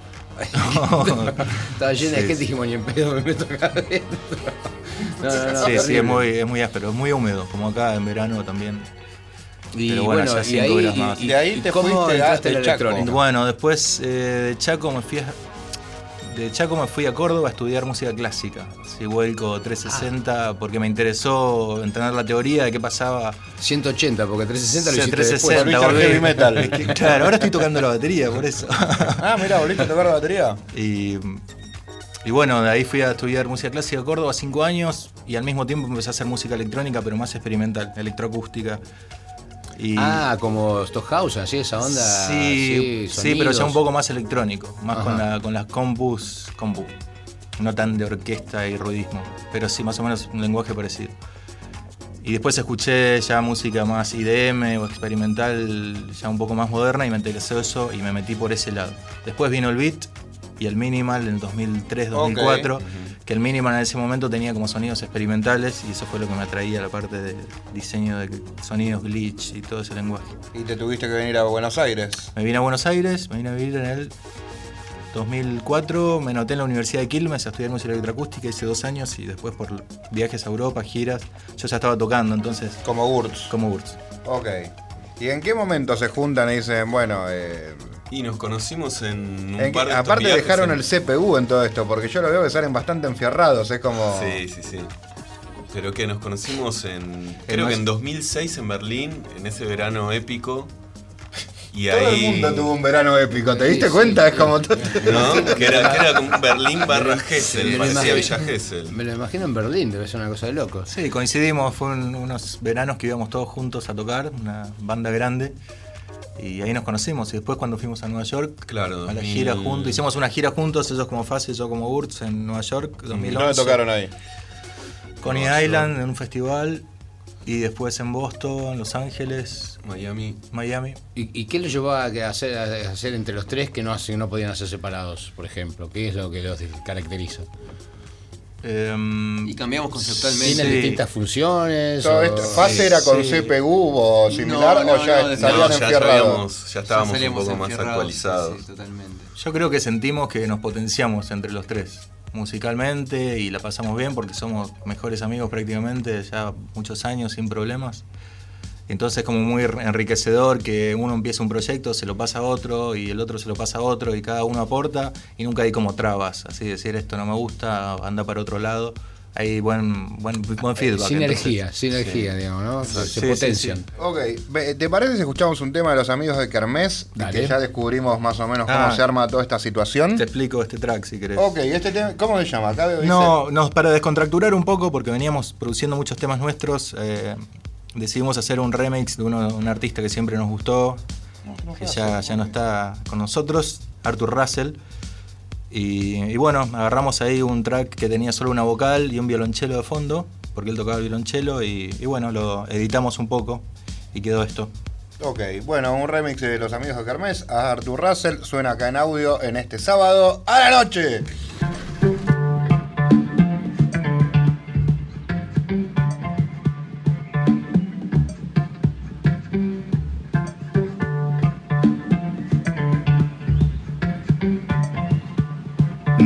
Speaker 2: Estaba llena de
Speaker 9: Sí,
Speaker 2: gente y dijimos, ni en pedo me meto acá adentro. No, no, no,
Speaker 9: sí, sí, es muy, es muy áspero, es muy húmedo, como acá en verano también.
Speaker 2: Y
Speaker 9: Pero
Speaker 2: bueno,
Speaker 9: bueno, ya
Speaker 2: y
Speaker 9: cinco
Speaker 2: ahí,
Speaker 9: grados más.
Speaker 2: y-
Speaker 3: De ahí
Speaker 2: y
Speaker 3: te
Speaker 2: ¿cómo
Speaker 3: fuiste a- Chaco.
Speaker 9: Bueno, después eh, de Chaco me fui a, de Chaco me fui a Córdoba a estudiar música clásica. Así vuelco 360 porque me interesó entender la teoría de qué pasaba.
Speaker 2: 180, porque 360 lo
Speaker 9: Sí,
Speaker 2: hiciste
Speaker 9: 360,
Speaker 3: Volviste al
Speaker 9: volví.
Speaker 3: heavy metal.
Speaker 9: Es que, claro, ahora estoy tocando la batería, por eso.
Speaker 3: Ah, mira, volviste a tocar la batería.
Speaker 9: Y y bueno, de ahí fui a estudiar música clásica a Córdoba cinco años y al mismo tiempo empecé a hacer música electrónica, pero más experimental, electroacústica. Y
Speaker 2: Ah, como Stockhouse, así esa onda.
Speaker 9: sí, sí, pero ya un poco más electrónico, más con, la, con las compus, compu, no tan de orquesta y ruidismo, pero sí más o menos un lenguaje parecido. Y después escuché ya música más IDM o experimental, ya un poco más moderna y me interesó eso y me metí por ese lado. Después vino el beat y el minimal en 2003-2004,
Speaker 3: Ok.
Speaker 9: que el minimal en ese momento tenía como sonidos experimentales y eso fue lo que me atraía, la parte de diseño de sonidos glitch y todo ese lenguaje.
Speaker 3: Y te tuviste que venir a Buenos Aires.
Speaker 9: Me vine a Buenos Aires, me vine a vivir en el 2004, me anoté en la Universidad de Quilmes a estudiar música electroacústica, hice dos años y después por viajes a Europa, giras, yo ya estaba tocando, entonces
Speaker 3: Como Gurtz.
Speaker 9: como Wurz.
Speaker 3: Ok. ¿Y en qué momento se juntan y dicen, bueno, eh,
Speaker 5: Y nos conocimos en un
Speaker 3: en
Speaker 5: par de
Speaker 3: aparte dejaron
Speaker 5: en-
Speaker 3: el CPU en todo esto? Porque yo lo veo que salen bastante enfierrados, es como...
Speaker 5: Sí, sí, sí. Pero que nos conocimos en. Creo
Speaker 3: más-
Speaker 5: que en 2006 en Berlín, en ese verano épico. Y
Speaker 3: Todo
Speaker 5: ahí.
Speaker 3: el mundo tuvo un verano épico, ¿te
Speaker 2: Sí,
Speaker 3: diste
Speaker 2: sí.
Speaker 3: cuenta? Es como... todo-
Speaker 5: ¿No? Que era, que era como Berlín barra Gesell,
Speaker 2: lo
Speaker 5: parecía
Speaker 2: imagino-
Speaker 5: Villa Gesell.
Speaker 2: Me lo imagino en Berlín, debe ser una cosa de loco.
Speaker 9: Sí, coincidimos, fue un- unos veranos que íbamos todos juntos a tocar, una banda grande, y ahí nos conocimos. Y después cuando fuimos a Nueva York,
Speaker 5: Claro,
Speaker 9: a la
Speaker 5: 2000.
Speaker 9: gira juntos, hicimos una gira juntos, ellos como Fase, yo como Wurz en Nueva York, 2011.
Speaker 3: ¿Dónde tocaron ahí?
Speaker 9: Coney Island en un festival, y después en Boston, Los Ángeles,
Speaker 5: Miami.
Speaker 9: Miami.
Speaker 2: ¿Y, y qué los llevó a que hacer, a hacer entre los tres que no, hacen, no podían hacer separados, por ejemplo? ¿Qué es lo que los caracteriza?
Speaker 9: Em,
Speaker 8: Y cambiamos conceptualmente.
Speaker 2: ¿Tienen
Speaker 9: Sí.
Speaker 2: distintas funciones?
Speaker 3: Todo esto, ¿Fase era con
Speaker 9: sí.
Speaker 3: CPU o similar
Speaker 8: No, no,
Speaker 3: o ya
Speaker 8: no,
Speaker 3: salían
Speaker 5: No, ya, ya habíamos- ya estábamos un
Speaker 8: salíamos
Speaker 5: poco más actualizados.
Speaker 8: sí, sí, totalmente.
Speaker 9: Yo creo que sentimos que nos potenciamos entre los tres, musicalmente, y la pasamos bien porque somos mejores amigos prácticamente ya muchos años sin problemas. Entonces es como muy enriquecedor que uno empieza un proyecto, se lo pasa a otro y el otro se lo pasa a otro y cada uno aporta y nunca hay como trabas, así decir esto no me gusta, anda para otro lado. Hay buen, buen, buen feedback.
Speaker 2: Sinergia,
Speaker 9: entonces-
Speaker 2: sinergia, digamos, ¿no? Se, se
Speaker 9: Sí, sí,
Speaker 2: potencian.
Speaker 9: sí.
Speaker 3: Ok, ¿te parece si escuchamos un tema de los amigos de Kermés?
Speaker 2: Dale.
Speaker 3: Que ya descubrimos más o menos cómo
Speaker 9: Ah.
Speaker 3: se arma toda esta situación.
Speaker 9: Te explico este track si querés.
Speaker 3: Ok, este tema, ¿cómo se llama? Acá veo, dice-
Speaker 9: No, no, para descontracturar un poco, porque veníamos produciendo muchos temas nuestros, eh, decidimos hacer un remix de uno, un artista que siempre nos gustó, que ya, ya no está con nosotros, Arthur Russell. Y, y bueno, agarramos ahí un track que tenía solo una vocal y un violonchelo de fondo, porque él tocaba violonchelo, y, y bueno, lo editamos un poco y quedó esto.
Speaker 3: Ok, bueno, un remix de los amigos de Kermés. A Arthur Russell suena acá en audio en este sábado a la noche.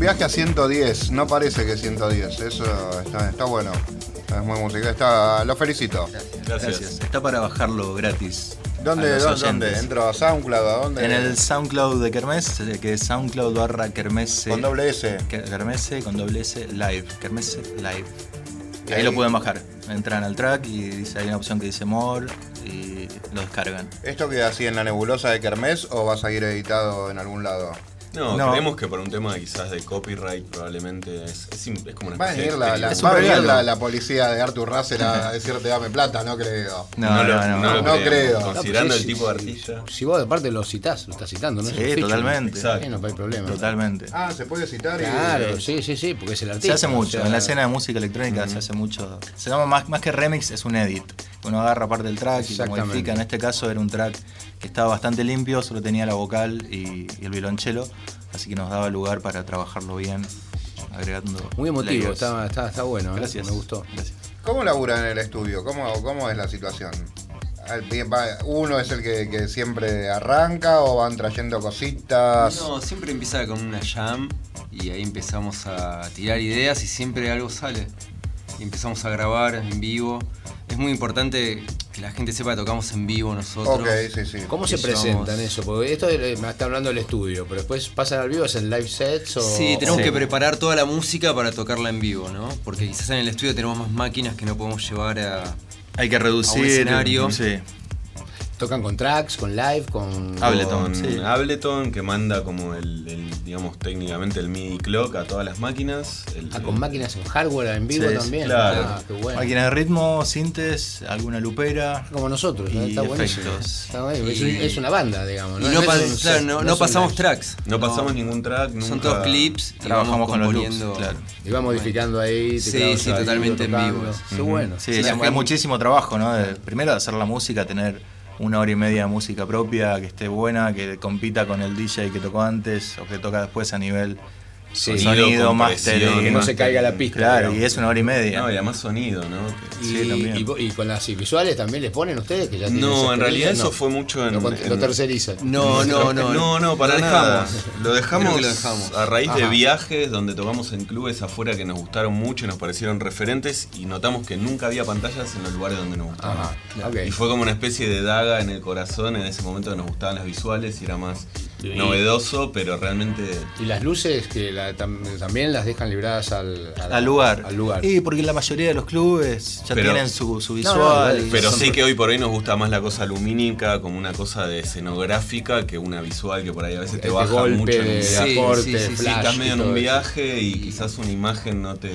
Speaker 2: Viaje
Speaker 3: a 110. No parece que 110. Eso está, está bueno. Es muy música. Está, lo felicito.
Speaker 5: Gracias.
Speaker 9: Está para bajarlo gratis.
Speaker 3: ¿Dónde, dónde, dónde? ¿Entro a SoundCloud? ¿A dónde?
Speaker 9: En el SoundCloud de Kermés, eh, que es SoundCloud barra Kermesse.
Speaker 3: Con doble S.
Speaker 9: Ke- Kermesse con doble S live. Kermesse live.
Speaker 3: Y
Speaker 9: ahí,
Speaker 3: ahí-
Speaker 9: lo pueden bajar. Entran al track y dice, hay una opción que dice more y lo descargan.
Speaker 3: ¿Esto queda así en la nebulosa de Kermés o va a seguir editado en algún lado?
Speaker 5: No,
Speaker 9: No.
Speaker 5: creemos que por un tema quizás de copyright probablemente es, es, es como una
Speaker 3: Va a
Speaker 5: especie
Speaker 3: venir
Speaker 5: de
Speaker 3: la, la- va a venir la, la policía de Arthur Russell a decirte dame plata, no creo.
Speaker 9: No,
Speaker 5: lo-
Speaker 9: no, no.
Speaker 5: lo
Speaker 3: no creo.
Speaker 5: Considerando
Speaker 2: No,
Speaker 5: el tipo de artista.
Speaker 2: Si vos aparte lo citás, lo estás citando, ¿no? Es
Speaker 9: Sí,
Speaker 2: feature.
Speaker 9: totalmente.
Speaker 5: Exacto.
Speaker 2: No hay problema.
Speaker 9: Totalmente.
Speaker 3: Ah, se puede citar y.
Speaker 2: Claro, sí, sí, sí, porque es el artista.
Speaker 9: Se hace
Speaker 2: o
Speaker 9: mucho,
Speaker 2: sea,
Speaker 9: en la escena de música electrónica se hace mucho. Se llama más, más que remix, es un edit. Uno agarra parte del track y lo modifica. En este caso era un track que estaba bastante limpio, solo tenía la vocal y, y el violonchelo, así que nos daba lugar para trabajarlo bien, agregando.
Speaker 2: Muy emotivo, está, está, está bueno, ¿eh?
Speaker 9: Gracias.
Speaker 2: me gustó.
Speaker 9: Gracias.
Speaker 3: ¿Cómo labura en el estudio? ¿Cómo, cómo es la situación? ¿Uno es el que, que siempre arranca o van trayendo cositas?
Speaker 8: No, siempre empieza con una jam y ahí empezamos a tirar ideas y siempre algo sale. Y empezamos a grabar en vivo. Es muy importante que la gente sepa que tocamos en vivo nosotros.
Speaker 3: Ok, sí, sí.
Speaker 2: ¿Cómo se presentan eso? Porque esto es- me está hablando del estudio, pero después pasan al vivo, hacen live sets o.
Speaker 8: Sí, tenemos que preparar toda la música para tocarla en vivo, ¿no? Porque quizás en el estudio tenemos más máquinas que no podemos llevar a...
Speaker 9: Hay que reducir.
Speaker 8: A un escenario.
Speaker 9: Sí.
Speaker 2: Tocan con tracks, con live, con.
Speaker 9: Ableton.
Speaker 5: Con
Speaker 9: sí.
Speaker 5: Ableton que manda como el, el, digamos técnicamente el MIDI clock a todas las máquinas. El-
Speaker 2: Ah, con máquinas en hardware en vivo
Speaker 9: Sí,
Speaker 2: también.
Speaker 5: claro.
Speaker 2: Ah, qué bueno.
Speaker 9: Máquina de ritmo, sintes, alguna lupera.
Speaker 2: Como nosotros, ¿no?
Speaker 9: Y
Speaker 2: está buenísimo.
Speaker 9: efectos.
Speaker 2: Está bueno, es,
Speaker 8: Y-
Speaker 2: un- es una banda, digamos.
Speaker 8: Y no, pa-
Speaker 2: un
Speaker 8: claro, no- no pasamos tracks.
Speaker 5: No pasamos ningún track,
Speaker 8: Son
Speaker 5: nunca-
Speaker 8: todos clips y
Speaker 9: Trabajamos
Speaker 8: vamos
Speaker 9: con los loops, claro.
Speaker 2: Y va modificando ahí.
Speaker 8: Sí, sí, totalmente en vivo.
Speaker 2: Qué bueno.
Speaker 9: Sí, es- muchísimo trabajo, ¿no? Primero hacer la música, tener una hora y media de música propia, que esté buena, que compita con el DJ que tocó antes o que toca después a nivel
Speaker 2: Sí.
Speaker 9: sonido,
Speaker 5: compresión,
Speaker 9: mastering.
Speaker 2: Que no se caiga la pista.
Speaker 9: Claro,
Speaker 2: digamos.
Speaker 9: y es una hora y media.
Speaker 5: No, y además sonido, ¿no?
Speaker 2: Y,
Speaker 9: Sí, también.
Speaker 2: y y con las visuales también les ponen ustedes que ya tienen
Speaker 5: No, en realidad eso
Speaker 2: no.
Speaker 5: fue mucho en.
Speaker 2: Lo,
Speaker 5: en-
Speaker 2: lo tercerizan.
Speaker 8: No, no, no.
Speaker 5: No, no, para
Speaker 8: Lo
Speaker 5: nada.
Speaker 8: dejamos.
Speaker 5: Lo dejamos,
Speaker 8: lo
Speaker 5: a raíz de viajes donde tocamos en clubes afuera que nos gustaron mucho y nos parecieron referentes y notamos que nunca había pantallas en los lugares donde nos gustaban.
Speaker 2: Ajá.
Speaker 5: Y fue como una especie de daga en el corazón en ese momento que nos gustaban las visuales y era más Novedoso, pero realmente
Speaker 2: Y las luces que la- tam- también las dejan libradas al, al-
Speaker 9: al lugar.
Speaker 2: Al lugar.
Speaker 9: Y porque la mayoría de los clubes ya
Speaker 5: Pero-
Speaker 9: tienen su, su
Speaker 2: no,
Speaker 9: visual.
Speaker 5: Pero sí que hoy por hoy nos gusta más la cosa lumínica, como una cosa de escenográfica, que una visual que por ahí a veces te
Speaker 2: De
Speaker 5: baja
Speaker 2: golpe,
Speaker 5: mucho en un
Speaker 2: de
Speaker 5: viaje.
Speaker 8: Sí,
Speaker 2: aporte,
Speaker 8: sí, sí, sí,
Speaker 2: flash.
Speaker 5: Estás medio
Speaker 2: y
Speaker 5: en un viaje y quizás una imagen no te.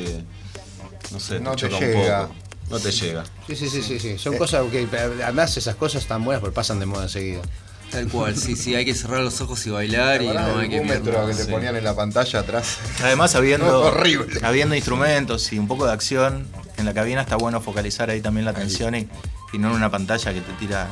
Speaker 5: No sé,
Speaker 3: No
Speaker 5: te
Speaker 3: te
Speaker 5: choca un
Speaker 3: llega.
Speaker 5: poco. No te llega.
Speaker 2: Sí, sí, sí, sí, sí. Son cosas que además esas cosas están buenas porque pasan de moda enseguida.
Speaker 8: Tal cual, sí, sí, hay que cerrar los ojos y bailar y no hay que mirar
Speaker 3: que te ponían en la pantalla atrás.
Speaker 9: Además, habiendo,
Speaker 3: No, horrible.
Speaker 9: habiendo instrumentos y un poco de acción en la cabina, está bueno focalizar ahí también la atención y, y no en una pantalla que te tira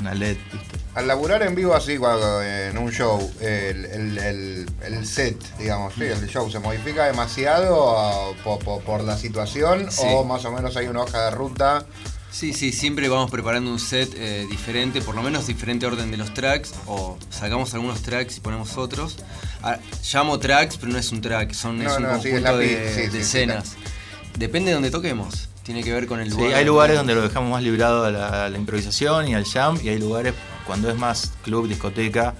Speaker 9: una LED. ¿viste?
Speaker 3: Al laburar en vivo así, cuando, en un show, el, el- el- el set, digamos, sí, el show, ¿se modifica demasiado po- po- por, la situación
Speaker 8: Sí.
Speaker 3: o más o menos hay una hoja de ruta?
Speaker 8: Sí, sí, siempre vamos preparando un set eh, diferente, por lo menos diferente orden de los tracks, o sacamos algunos tracks y ponemos otros. Ah, llamo tracks, pero no es un track, son,
Speaker 3: No,
Speaker 8: es un
Speaker 3: no, sí, es
Speaker 8: conjunto de,
Speaker 3: sí,
Speaker 8: de
Speaker 3: sí, sí,
Speaker 8: escenas. Depende de donde toquemos. Tiene que ver con el
Speaker 9: Sí,
Speaker 8: lugar.
Speaker 9: hay lugares donde lo dejamos más librado a la, a la improvisación y al jam, y hay lugares cuando es más club, discoteca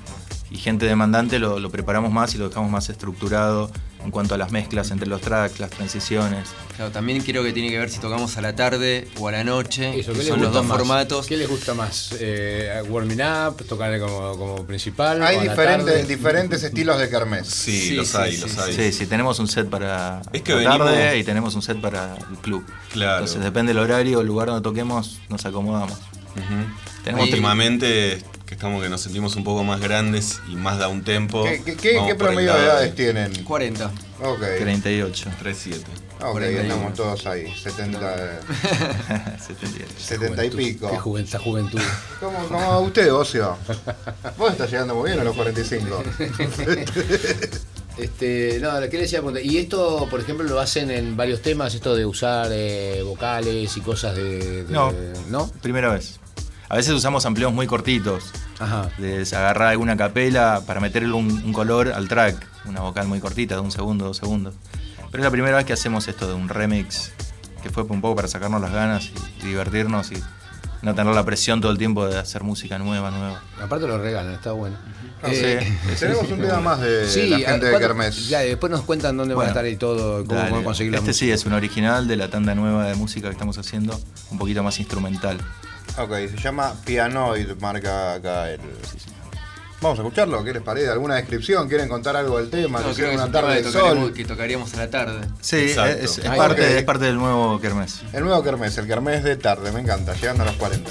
Speaker 9: y gente demandante lo, lo preparamos más y lo dejamos más estructurado en cuanto a las mezclas entre los tracks, las transiciones.
Speaker 8: Claro, también creo que tiene que ver si tocamos a la tarde o a la noche.
Speaker 2: Eso,
Speaker 8: que
Speaker 2: ¿qué les
Speaker 8: son los dos
Speaker 2: más?
Speaker 8: formatos.
Speaker 2: ¿Qué les gusta más? Eh, ¿Warming up? ¿Tocar como, como principal?
Speaker 3: Hay
Speaker 2: o a la
Speaker 3: diferentes,
Speaker 2: tarde?
Speaker 3: diferentes estilos de kermés.
Speaker 5: Sí,
Speaker 8: Sí,
Speaker 5: los
Speaker 8: sí,
Speaker 5: hay,
Speaker 8: sí,
Speaker 5: los
Speaker 8: sí.
Speaker 5: hay.
Speaker 9: Sí, sí, tenemos un set para
Speaker 5: Es que
Speaker 9: la tarde
Speaker 5: venimos-
Speaker 9: y tenemos un set para el club.
Speaker 5: Claro.
Speaker 9: Entonces depende del horario, el lugar donde toquemos, nos acomodamos.
Speaker 5: Últimamente que estamos que nos sentimos un poco más grandes y más da un tempo.
Speaker 3: ¿Qué, qué- promedio de edades tienen?
Speaker 8: 40.
Speaker 3: Ok.
Speaker 9: 38.
Speaker 5: 3-7.
Speaker 3: Ok,
Speaker 8: 41.
Speaker 3: estamos todos ahí. 70,
Speaker 9: 78.
Speaker 3: 70 y pico.
Speaker 2: Qué juventud, juventud.
Speaker 3: ¿Cómo, cómo usted, Ocio? Vos estás llegando muy bien a los 45.
Speaker 2: Este, no, ¿qué le decía? Y esto, por ejemplo, lo hacen en varios temas, esto de usar eh, vocales y cosas de. de-
Speaker 9: No.
Speaker 2: ¿No?
Speaker 9: Primera vez. A veces usamos amplios muy cortitos.
Speaker 2: Ajá.
Speaker 9: de agarrar alguna capela para meterle un, un color al track, una vocal muy cortita, de un segundo, dos segundos. Pero es la primera vez que hacemos esto de un remix, que fue un poco para sacarnos las ganas y, y divertirnos y no tener la presión todo el tiempo de hacer música nueva, nueva.
Speaker 2: Aparte lo regalan, está bueno.
Speaker 3: No
Speaker 2: Eh,
Speaker 3: sé. Tenemos un tema más de
Speaker 2: sí,
Speaker 3: la gente de
Speaker 2: ¿cuándo-
Speaker 3: Kermés.
Speaker 2: Ya, después nos cuentan dónde van a
Speaker 9: Bueno,
Speaker 2: estar y todo, cómo
Speaker 9: Dale.
Speaker 2: van a conseguir la
Speaker 9: Este
Speaker 2: música.
Speaker 9: sí es un original de la tanda nueva de música que estamos haciendo, un poquito más instrumental.
Speaker 3: Ok, se llama Pianoid, marca acá el. Vamos a escucharlo, ¿qué les parece? ¿Alguna descripción? ¿Quieren contar algo del tema?
Speaker 8: No,
Speaker 3: ¿Hicieron
Speaker 8: creo que es
Speaker 3: una tarde
Speaker 8: que
Speaker 3: de
Speaker 8: tocaríamos,
Speaker 3: sol?
Speaker 8: que tocaríamos a la tarde.
Speaker 9: Sí,
Speaker 5: Exacto.
Speaker 9: es, es parte, es parte del nuevo Kermés.
Speaker 3: El nuevo Kermés, el Kermés de tarde, me encanta, llegando a los 40.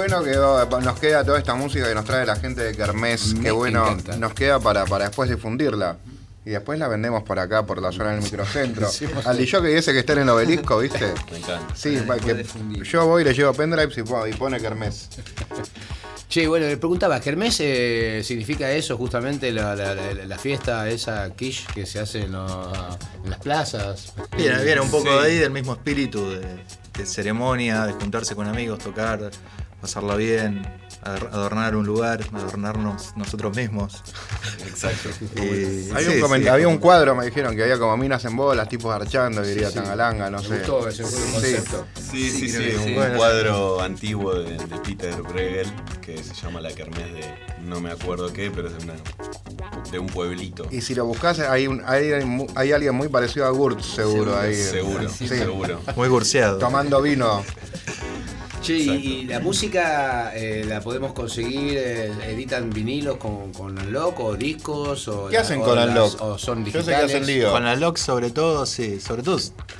Speaker 3: Bueno que nos queda toda esta música que nos trae la gente de Kermés.
Speaker 2: Me
Speaker 3: Qué bueno
Speaker 2: encanta.
Speaker 3: nos queda para, para después difundirla. Y después la vendemos por acá, por la zona del microcentro. Al DJ ese que está en el obelisco, ¿viste?
Speaker 5: Me encanta.
Speaker 3: Sí, que yo voy y le llevo pendrives y, y pone Kermés.
Speaker 2: Che, bueno, le preguntaba, ¿Kermés eh, significa eso, justamente la, la- la- la fiesta, esa quiche que se hace en, las plazas?
Speaker 9: Viene, viene un poco
Speaker 5: Sí.
Speaker 9: de ahí, del mismo espíritu de, de ceremonia, de juntarse con amigos, tocar, pasarla bien, ador- adornar un lugar, adornarnos nosotros mismos.
Speaker 5: Exacto.
Speaker 9: Y-
Speaker 3: Hay
Speaker 9: sí,
Speaker 3: un, coment-
Speaker 9: sí,
Speaker 3: había
Speaker 9: como-
Speaker 3: un cuadro, me dijeron, que había como minas en bolas, tipos archando, diría
Speaker 2: sí.
Speaker 3: Tangalanga, no
Speaker 2: Me
Speaker 3: sé.
Speaker 2: gustó ese
Speaker 3: Sí.
Speaker 2: concepto.
Speaker 5: Sí, sí, un cuadro antiguo de, de Peter Bruegel que se llama La Kermés de no me acuerdo qué, pero es de, una, de un pueblito.
Speaker 3: Y si lo buscas, hay, un- hay, hay alguien muy parecido a Gurt, seguro, ahí.
Speaker 5: Seguro,
Speaker 3: Sí.
Speaker 5: seguro.
Speaker 9: Muy gurseado.
Speaker 3: Tomando vino.
Speaker 2: Che, y, la música eh, la podemos conseguir, eh, editan vinilos con, con Unlock o discos o
Speaker 3: ¿Qué hacen
Speaker 2: o
Speaker 3: con
Speaker 2: las-
Speaker 3: Unlock?
Speaker 2: O son
Speaker 3: Yo sé
Speaker 2: digitales.
Speaker 3: que hacen lío.
Speaker 9: Con la LOC sobre todo, sí, sobre todo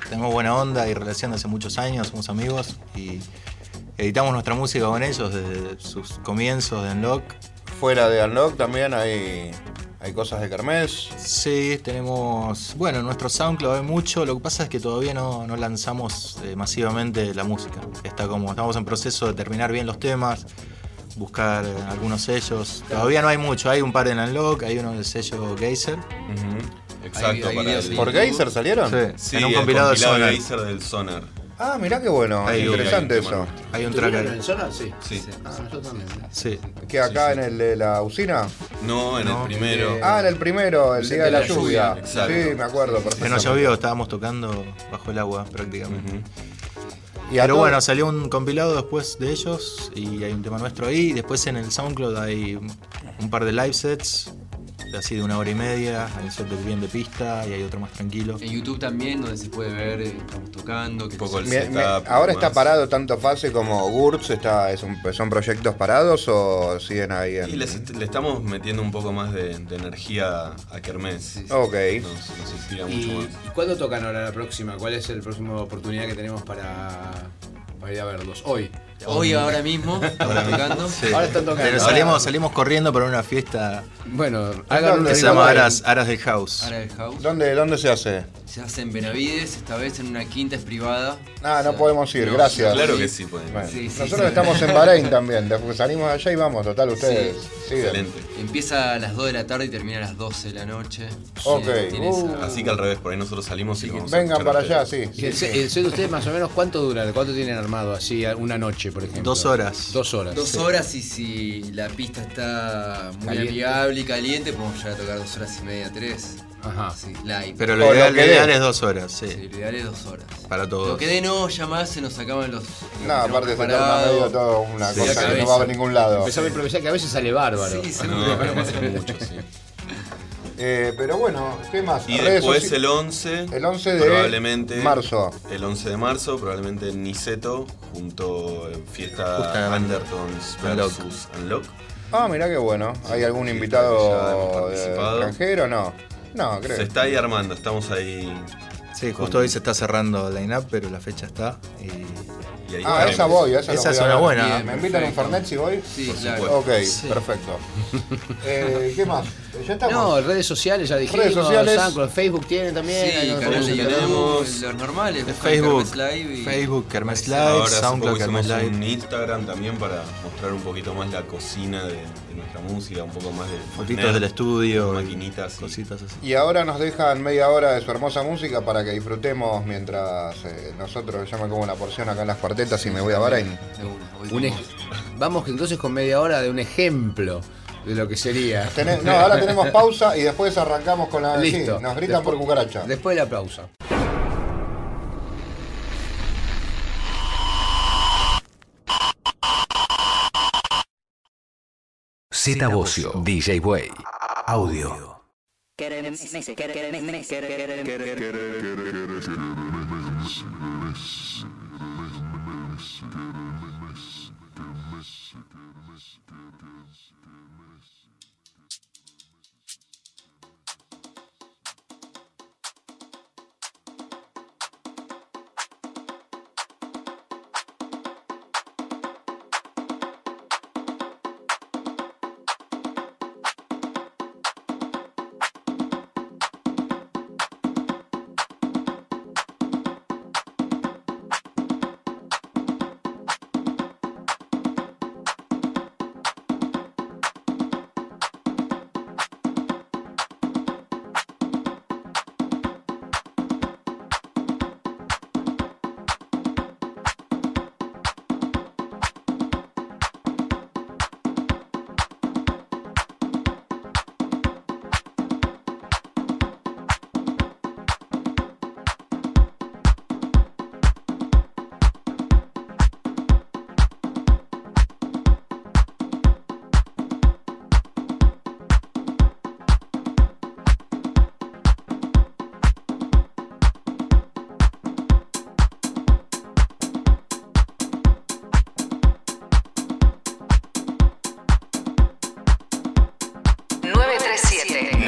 Speaker 9: tenemos buena onda y relación de hace muchos años, somos amigos y editamos nuestra música con ellos desde sus comienzos de Unlock.
Speaker 3: Fuera de Unlock también hay, hay cosas de Kermés.
Speaker 9: Sí, tenemos, bueno, nuestro SoundCloud hay mucho, lo que pasa es que todavía no, no lanzamos eh, masivamente la música. Está como, estamos en proceso de terminar bien los temas, buscar eh, algunos sellos. Todavía no hay mucho, hay un par en Unlock, hay uno del sello Geyser.
Speaker 5: Exacto,
Speaker 8: Hay- hay
Speaker 5: para el-
Speaker 8: en
Speaker 3: ¿Por. Geyser salieron?
Speaker 9: Sí,
Speaker 5: Sí,
Speaker 9: en un
Speaker 5: el
Speaker 9: compilado de Sonar.
Speaker 5: Geyser del Sonar.
Speaker 3: Ah, mirá qué bueno.
Speaker 9: Ahí,
Speaker 3: interesante
Speaker 5: ahí, ahí,
Speaker 3: eso.
Speaker 9: Hay un track
Speaker 2: ¿Tuvieron en
Speaker 9: ahí.
Speaker 2: el Sonar? Sí.
Speaker 5: Sí.
Speaker 2: Ah, nosotros también.
Speaker 9: Sí.
Speaker 3: ¿Que acá en el de la usina?
Speaker 5: No, en
Speaker 9: No,
Speaker 5: el primero.
Speaker 2: eh,
Speaker 3: Ah, en el primero, el
Speaker 2: Sí,
Speaker 3: día de la
Speaker 2: de la
Speaker 3: lluvia.
Speaker 2: lluvia.
Speaker 5: Exacto.
Speaker 3: Sí, me acuerdo
Speaker 9: Que no llovió, estábamos tocando bajo el agua prácticamente.
Speaker 3: Y
Speaker 9: Pero
Speaker 3: todo-
Speaker 9: bueno, salió un compilado después de ellos y hay un tema nuestro ahí. Después en el SoundCloud hay un- un par de live sets, así de una hora y media. Hay un set de bien de pista y hay otro más tranquilo.
Speaker 8: En YouTube también, donde se puede ver, eh, estamos tocando. Que
Speaker 5: poco el
Speaker 3: Me- me-
Speaker 5: setup,
Speaker 3: ahora está
Speaker 5: más.
Speaker 3: parado tanto Fase como Gurtz, está, es un- ¿son proyectos parados o siguen ahí? En...
Speaker 5: Y les le estamos metiendo un poco más de, de energía a Kermés.
Speaker 3: Ok.
Speaker 5: Nos, nos inspira
Speaker 2: ¿Y,
Speaker 5: mucho más.
Speaker 2: y cuándo tocan ahora la próxima? ¿Cuál es la próxima oportunidad que tenemos para, para ir a verlos? Hoy.
Speaker 8: Hoy, ahora mismo, estamos tocando.
Speaker 2: Ahora están tocando.
Speaker 9: Pero
Speaker 2: Ahora-
Speaker 9: salimos, salimos corriendo para una fiesta
Speaker 2: Bueno, hagan
Speaker 3: ¿Dónde
Speaker 2: un
Speaker 9: que se llama Aras, Aras del House.
Speaker 8: Ahora el house.
Speaker 3: ¿Dónde, ¿Dónde se hace?
Speaker 8: Se hace en Benavides, esta vez en una quinta es privada.
Speaker 3: Ah, no
Speaker 8: O sea,
Speaker 3: podemos ir,
Speaker 8: no,
Speaker 3: gracias.
Speaker 5: Claro que sí, pueden.
Speaker 3: Bueno,
Speaker 8: Sí, sí,
Speaker 3: nosotros
Speaker 8: sí.
Speaker 3: estamos en Bahrein también, después salimos allá y vamos, total, ustedes. siguen.
Speaker 5: Excelente.
Speaker 8: Empieza a las 2 de la tarde y termina a las 12 de la noche.
Speaker 3: Ok. Uh.
Speaker 5: Así que al revés, por ahí nosotros salimos y vamos
Speaker 3: Vengan para allá, sí.
Speaker 2: ¿Y el,
Speaker 3: sí, sí.
Speaker 2: el de ustedes más o menos cuánto dura? ¿Cuánto tienen armado así una noche, por ejemplo?
Speaker 9: Dos horas.
Speaker 2: Dos horas.
Speaker 8: Dos horas y si la pista está muy
Speaker 2: Caliente.
Speaker 8: amigable y caliente, podemos llegar a tocar dos horas y media, tres.
Speaker 2: Ajá.
Speaker 8: Sí, live.
Speaker 9: Pero lo ideal, lo ideal es dos horas, sí.
Speaker 8: Sí, lo ideal es dos horas.
Speaker 9: Para todos.
Speaker 8: Lo que de no, más se nos acaban los.
Speaker 3: No, aparte se torna medio todo una
Speaker 5: Sí,
Speaker 3: cosa que no va a ningún lado.
Speaker 2: Empezamos a improvisar que a veces sale bárbaro.
Speaker 8: Sí, sí.
Speaker 5: No, pero pasa mucho, sí.
Speaker 3: Eh, pero bueno, ¿qué más?
Speaker 5: Y
Speaker 3: Redes
Speaker 5: después el 11,
Speaker 3: El 11 de
Speaker 5: probablemente,
Speaker 3: marzo.
Speaker 5: El 11 de marzo, probablemente en Niceto, junto a fiesta. Undertones
Speaker 9: Unlock.
Speaker 5: versus Unlock.
Speaker 3: Ah, mirá qué bueno. ¿Hay algún
Speaker 5: Sí,
Speaker 3: invitado extranjero? No. No, creo.
Speaker 5: Se está ahí armando, estamos ahí.
Speaker 9: Sí,
Speaker 5: con-
Speaker 9: justo hoy se está cerrando el line-up, pero la fecha está. Y
Speaker 5: y ahí
Speaker 3: Ah, esa voy, esa,
Speaker 9: es una buena.
Speaker 8: Bien,
Speaker 3: ¿Me invitan a un
Speaker 8: perfecto.
Speaker 3: Fernet si voy?
Speaker 8: Sí,
Speaker 5: Por
Speaker 8: claro.
Speaker 5: supuesto.
Speaker 3: Ok,
Speaker 9: Sí.
Speaker 3: perfecto. Eh, ¿Qué más? ¿Ya estamos?
Speaker 2: No, redes sociales ya dijimos.
Speaker 3: Redes sociales.
Speaker 2: Facebook tienen también.
Speaker 8: Sí,
Speaker 5: tenemos.
Speaker 8: los normales.
Speaker 9: Facebook,
Speaker 8: Live y-
Speaker 9: Facebook, Kermés Live,
Speaker 5: Ahora
Speaker 9: SoundCloud, Live.
Speaker 5: un Instagram también para mostrar un poquito más la cocina de, de nuestra música, un poco más de
Speaker 9: Fotitos
Speaker 5: nerd,
Speaker 9: del estudio,
Speaker 5: maquinitas y-
Speaker 9: cositas así.
Speaker 3: Y ahora nos dejan media hora de su hermosa música para que disfrutemos mientras eh, nosotros, yo me como una porción acá en las cuartetas y me voy a Bahrein.
Speaker 2: Vamos entonces con media hora de un ejemplo de lo que sería.
Speaker 3: No, ahora tenemos pausa y después arrancamos con la.
Speaker 2: Listo.
Speaker 3: Sí, nos gritan por cucaracha.
Speaker 2: Después de la pausa.
Speaker 1: Z Bocio, DJ Way, audio.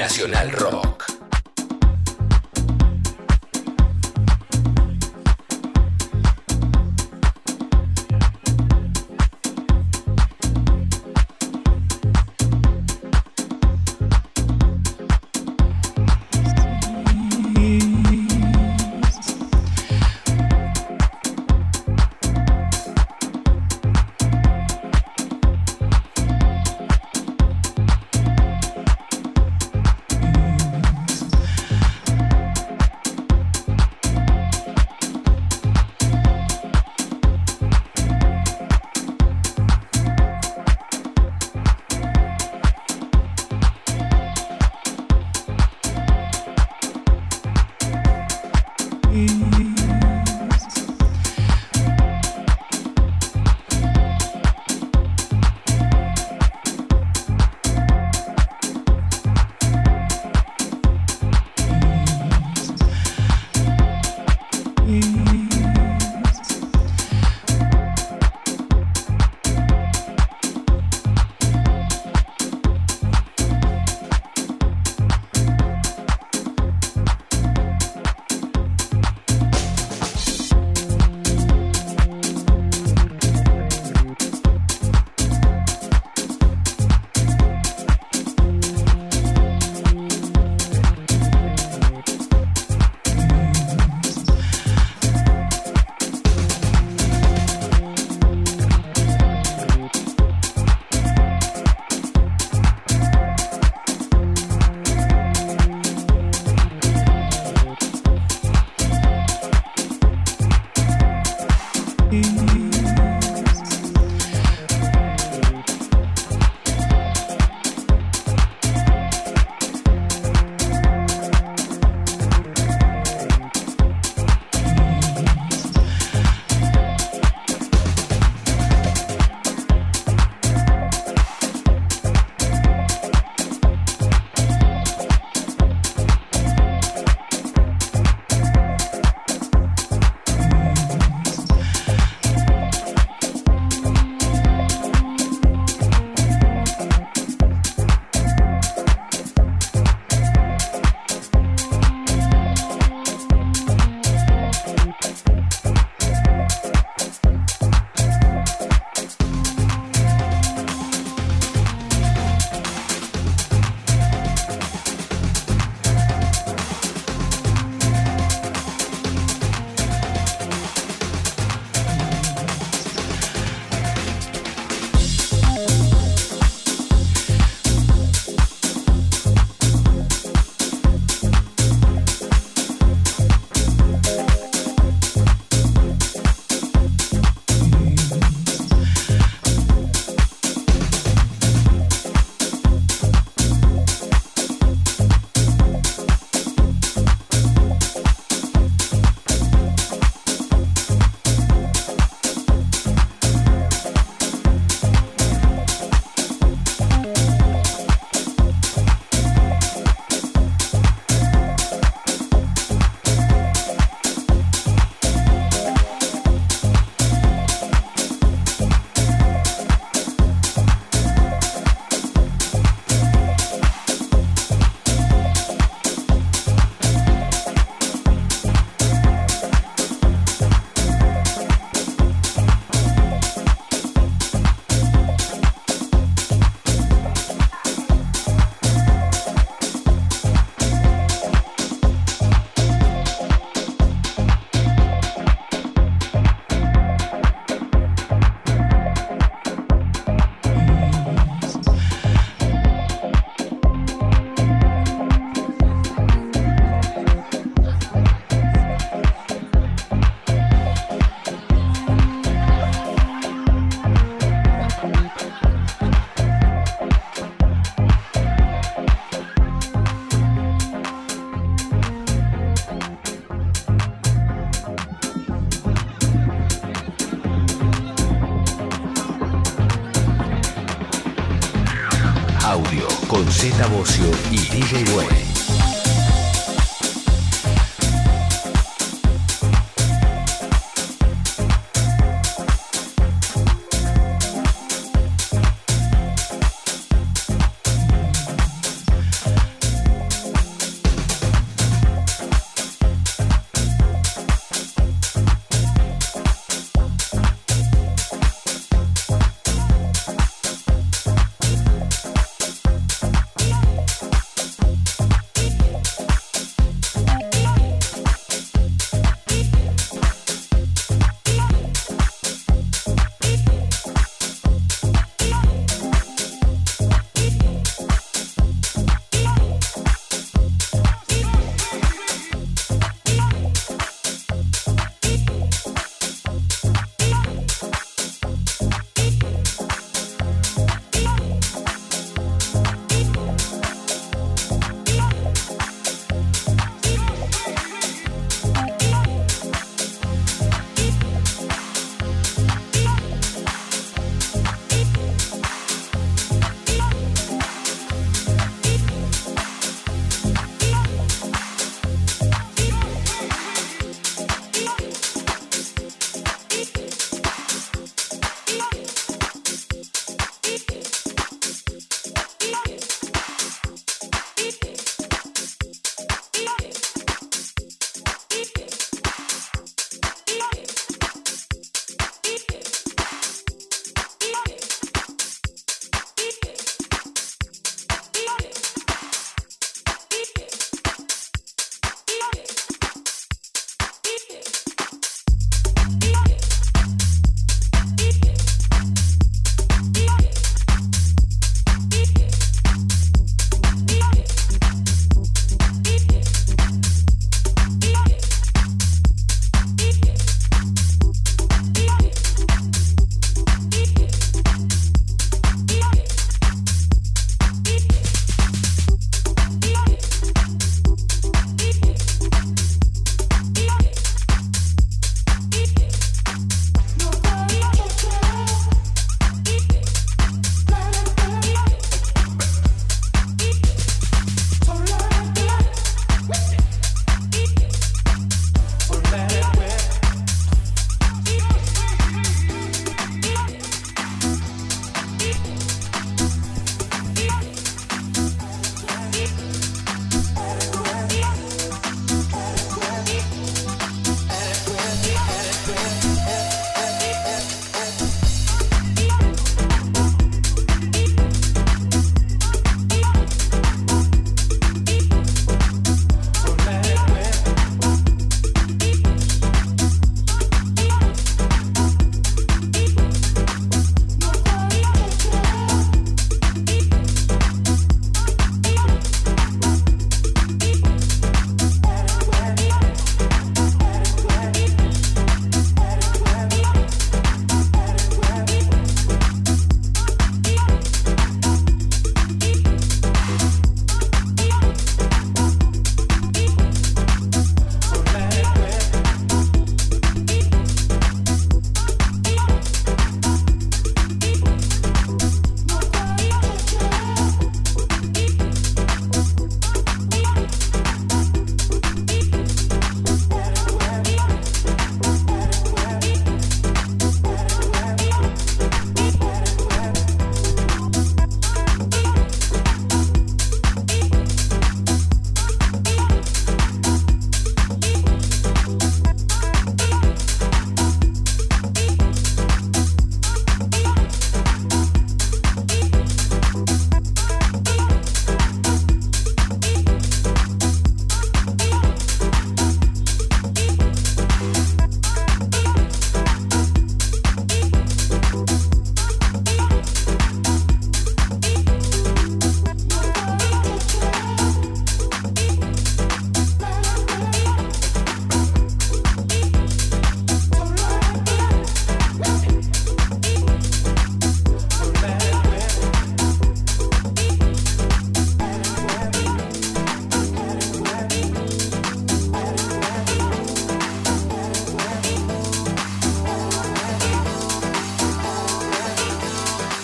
Speaker 6: Nacional Rock.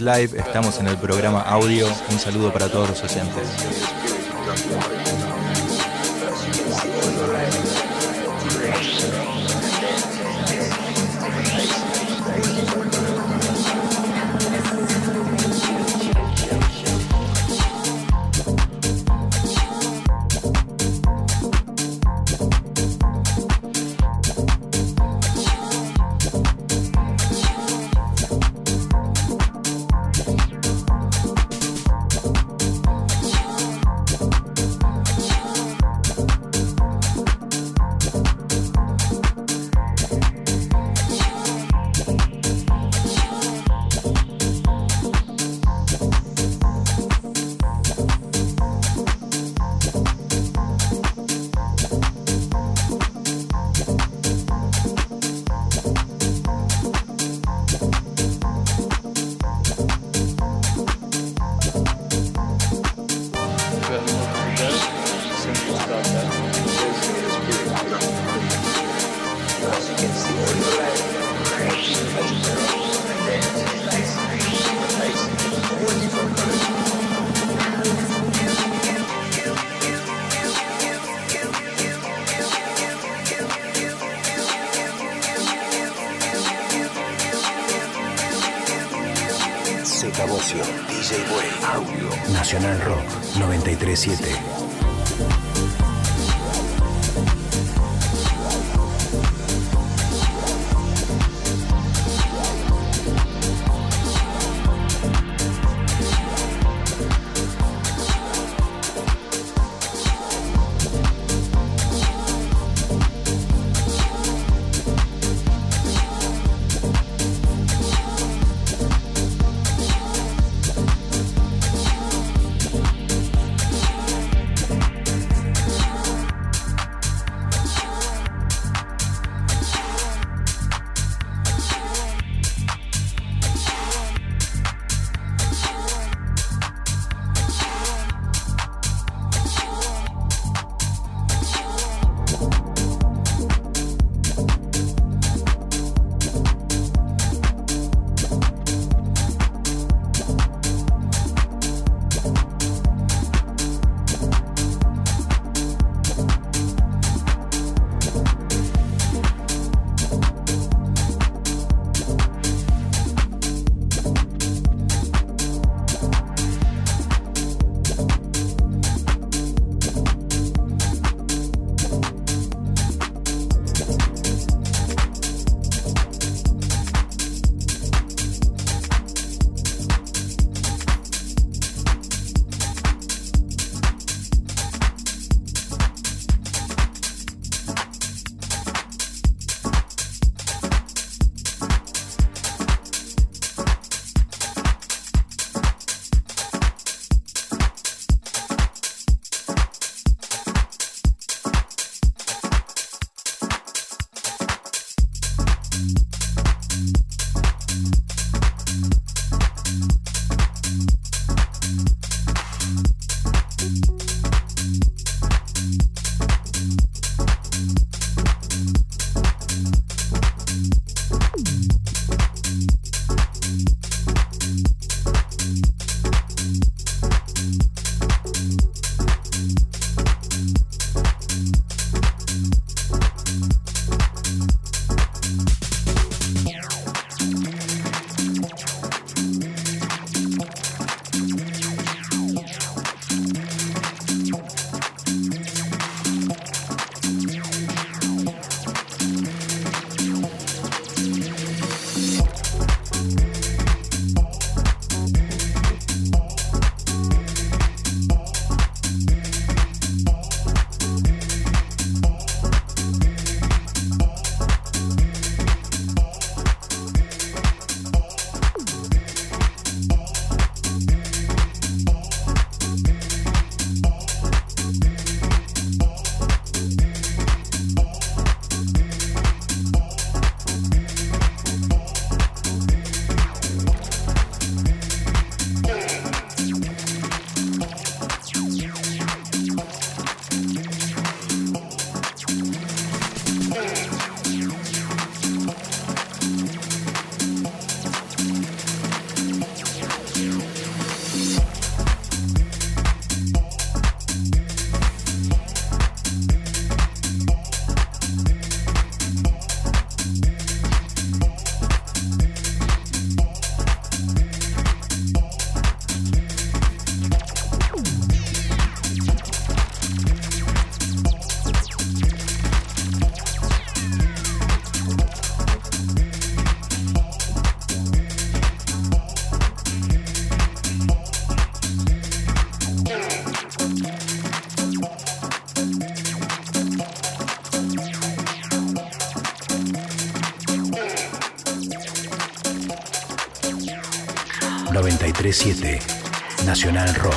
Speaker 9: Live, estamos en el programa audio. Un saludo para todos los oyentes.
Speaker 6: Nacional Rock.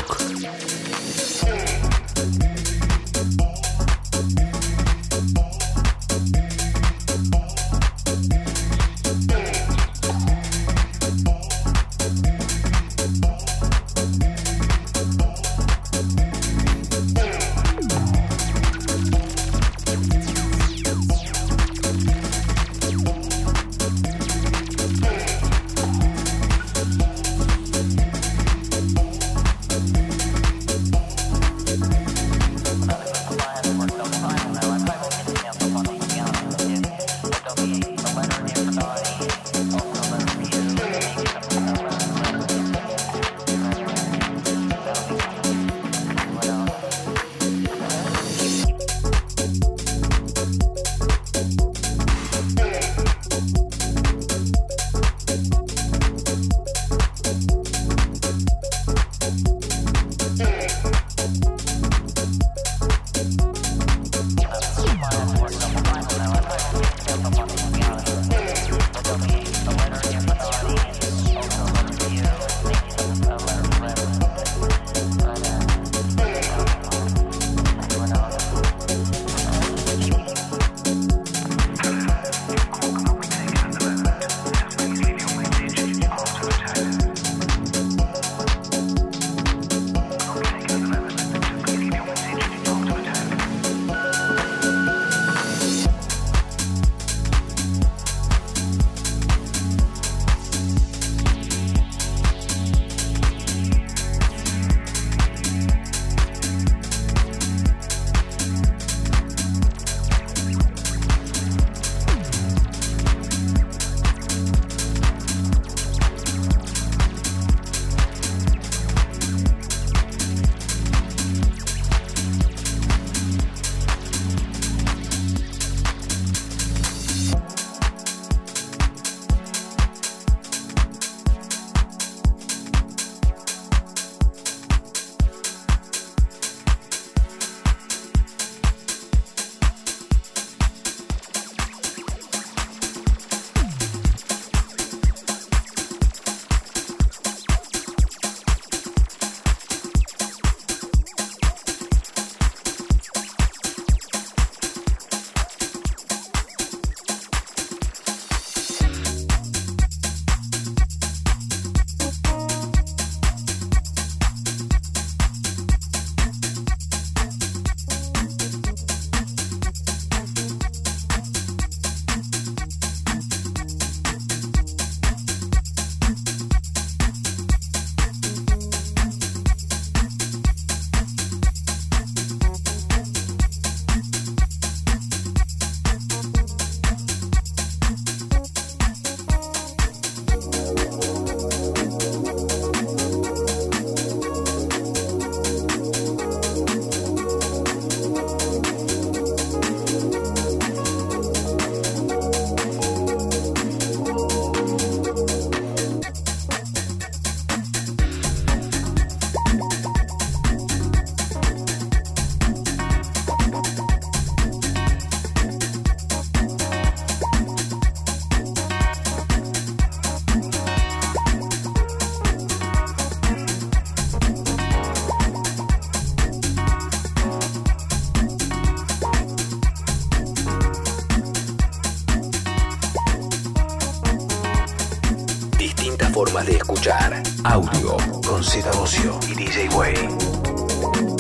Speaker 1: Audio con Z Bocio y DJ Way.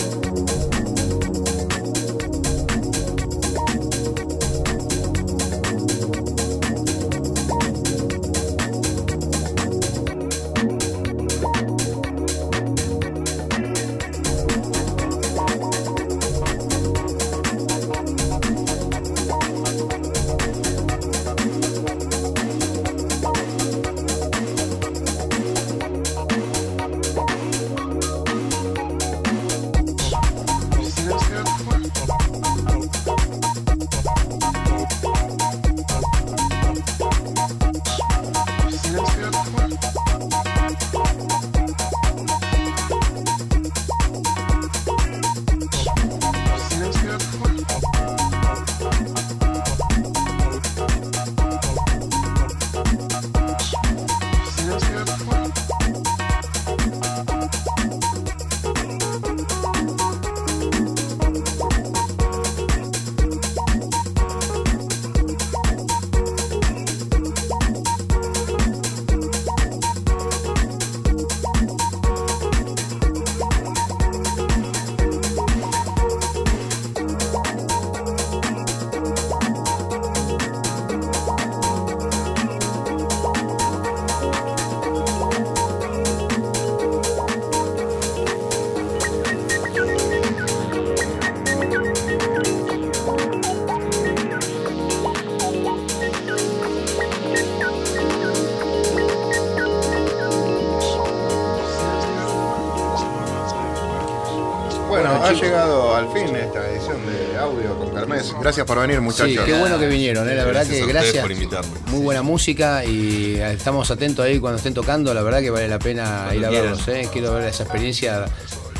Speaker 3: Gracias por venir,
Speaker 2: Sí,
Speaker 3: muchachos.
Speaker 2: qué bueno que vinieron, eh, la verdad
Speaker 5: Gracias
Speaker 2: que gracias.
Speaker 5: por invitarme.
Speaker 2: Muy buena música y estamos atentos ahí cuando estén tocando, la verdad que vale la pena
Speaker 9: Cuando
Speaker 2: ir a
Speaker 9: quieran.
Speaker 2: verlos, eh. quiero ver esa experiencia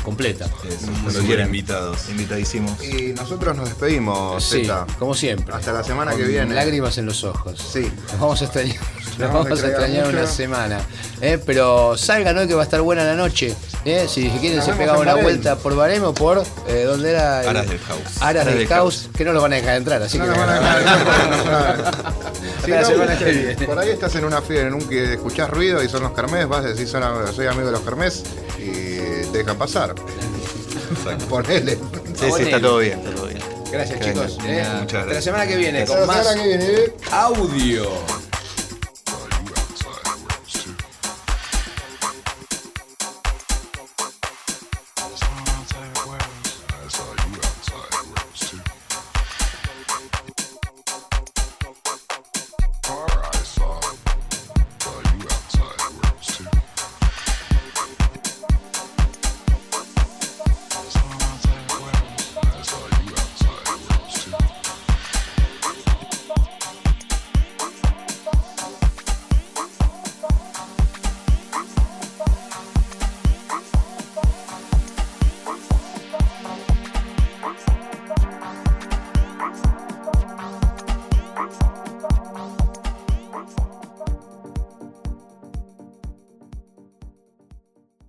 Speaker 2: completa.
Speaker 5: Eso,
Speaker 9: Cuando quieran.
Speaker 5: invitados.
Speaker 9: Invitadísimos.
Speaker 3: Y nosotros nos despedimos,
Speaker 2: Sí,
Speaker 3: Zeta.
Speaker 2: como siempre.
Speaker 3: Hasta la semana
Speaker 2: Con
Speaker 3: que viene.
Speaker 2: Lágrimas en los ojos.
Speaker 3: Sí.
Speaker 2: Nos vamos a extrañar, nos
Speaker 3: vamos a extrañar mucho.
Speaker 2: una semana. eh, Pero salgan hoy que va a estar buena la noche. eh. Si quieren
Speaker 3: Nos
Speaker 2: se
Speaker 3: en
Speaker 2: una vuelta por Baremo o por eh, ¿dónde era? el-
Speaker 5: Aras del House.
Speaker 2: Aras del
Speaker 9: del
Speaker 2: Caos, que no los van a dejar entrar, así
Speaker 3: No
Speaker 2: que
Speaker 3: van a dejar Si no, por ahí estás en una fiesta en un que escuchás ruido y son los Kermés, vas a decir son, soy amigo de los Kermés y te dejan pasar. Ponele.
Speaker 9: Sí, sí, está todo bien, está todo bien.
Speaker 2: Gracias chicos. eh.
Speaker 5: Muchas
Speaker 2: Hasta la
Speaker 5: gracias.
Speaker 2: semana que viene
Speaker 3: Hasta
Speaker 2: con
Speaker 3: la
Speaker 2: más
Speaker 3: semana que viene.
Speaker 2: audio.